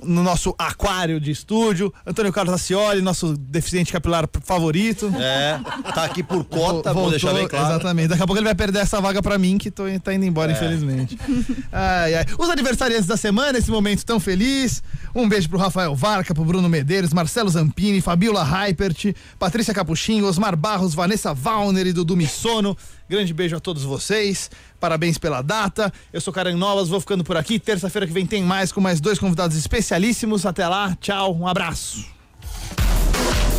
no nosso aquário de estúdio, Antônio Carlos Acioli, nosso deficiente capilar favorito. É, tá aqui por cota, vou deixar bem claro. Exatamente. Daqui a pouco ele vai perder essa vaga pra mim, que tô, tá indo É. embora, infelizmente. Ai, ai. Os aniversariantes da semana, esse momento tão feliz. Um beijo pro Rafael Varca, pro Bruno Medeiros, Marcelo Zampini, Fabiola Hypert, Patrícia Capuchinho, Osmar Barros, Vanessa Valner e Dudu Missono. Grande beijo a todos vocês. Parabéns pela data. Eu sou Karen Novas, vou ficando por aqui. Terça-feira que vem tem mais com mais dois convidados especialíssimos. Até lá, tchau, um abraço.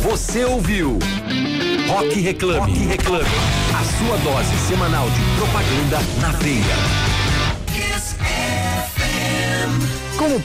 Você ouviu Rock Reclame. Rock Reclame. A sua dose semanal de propaganda na veia. Como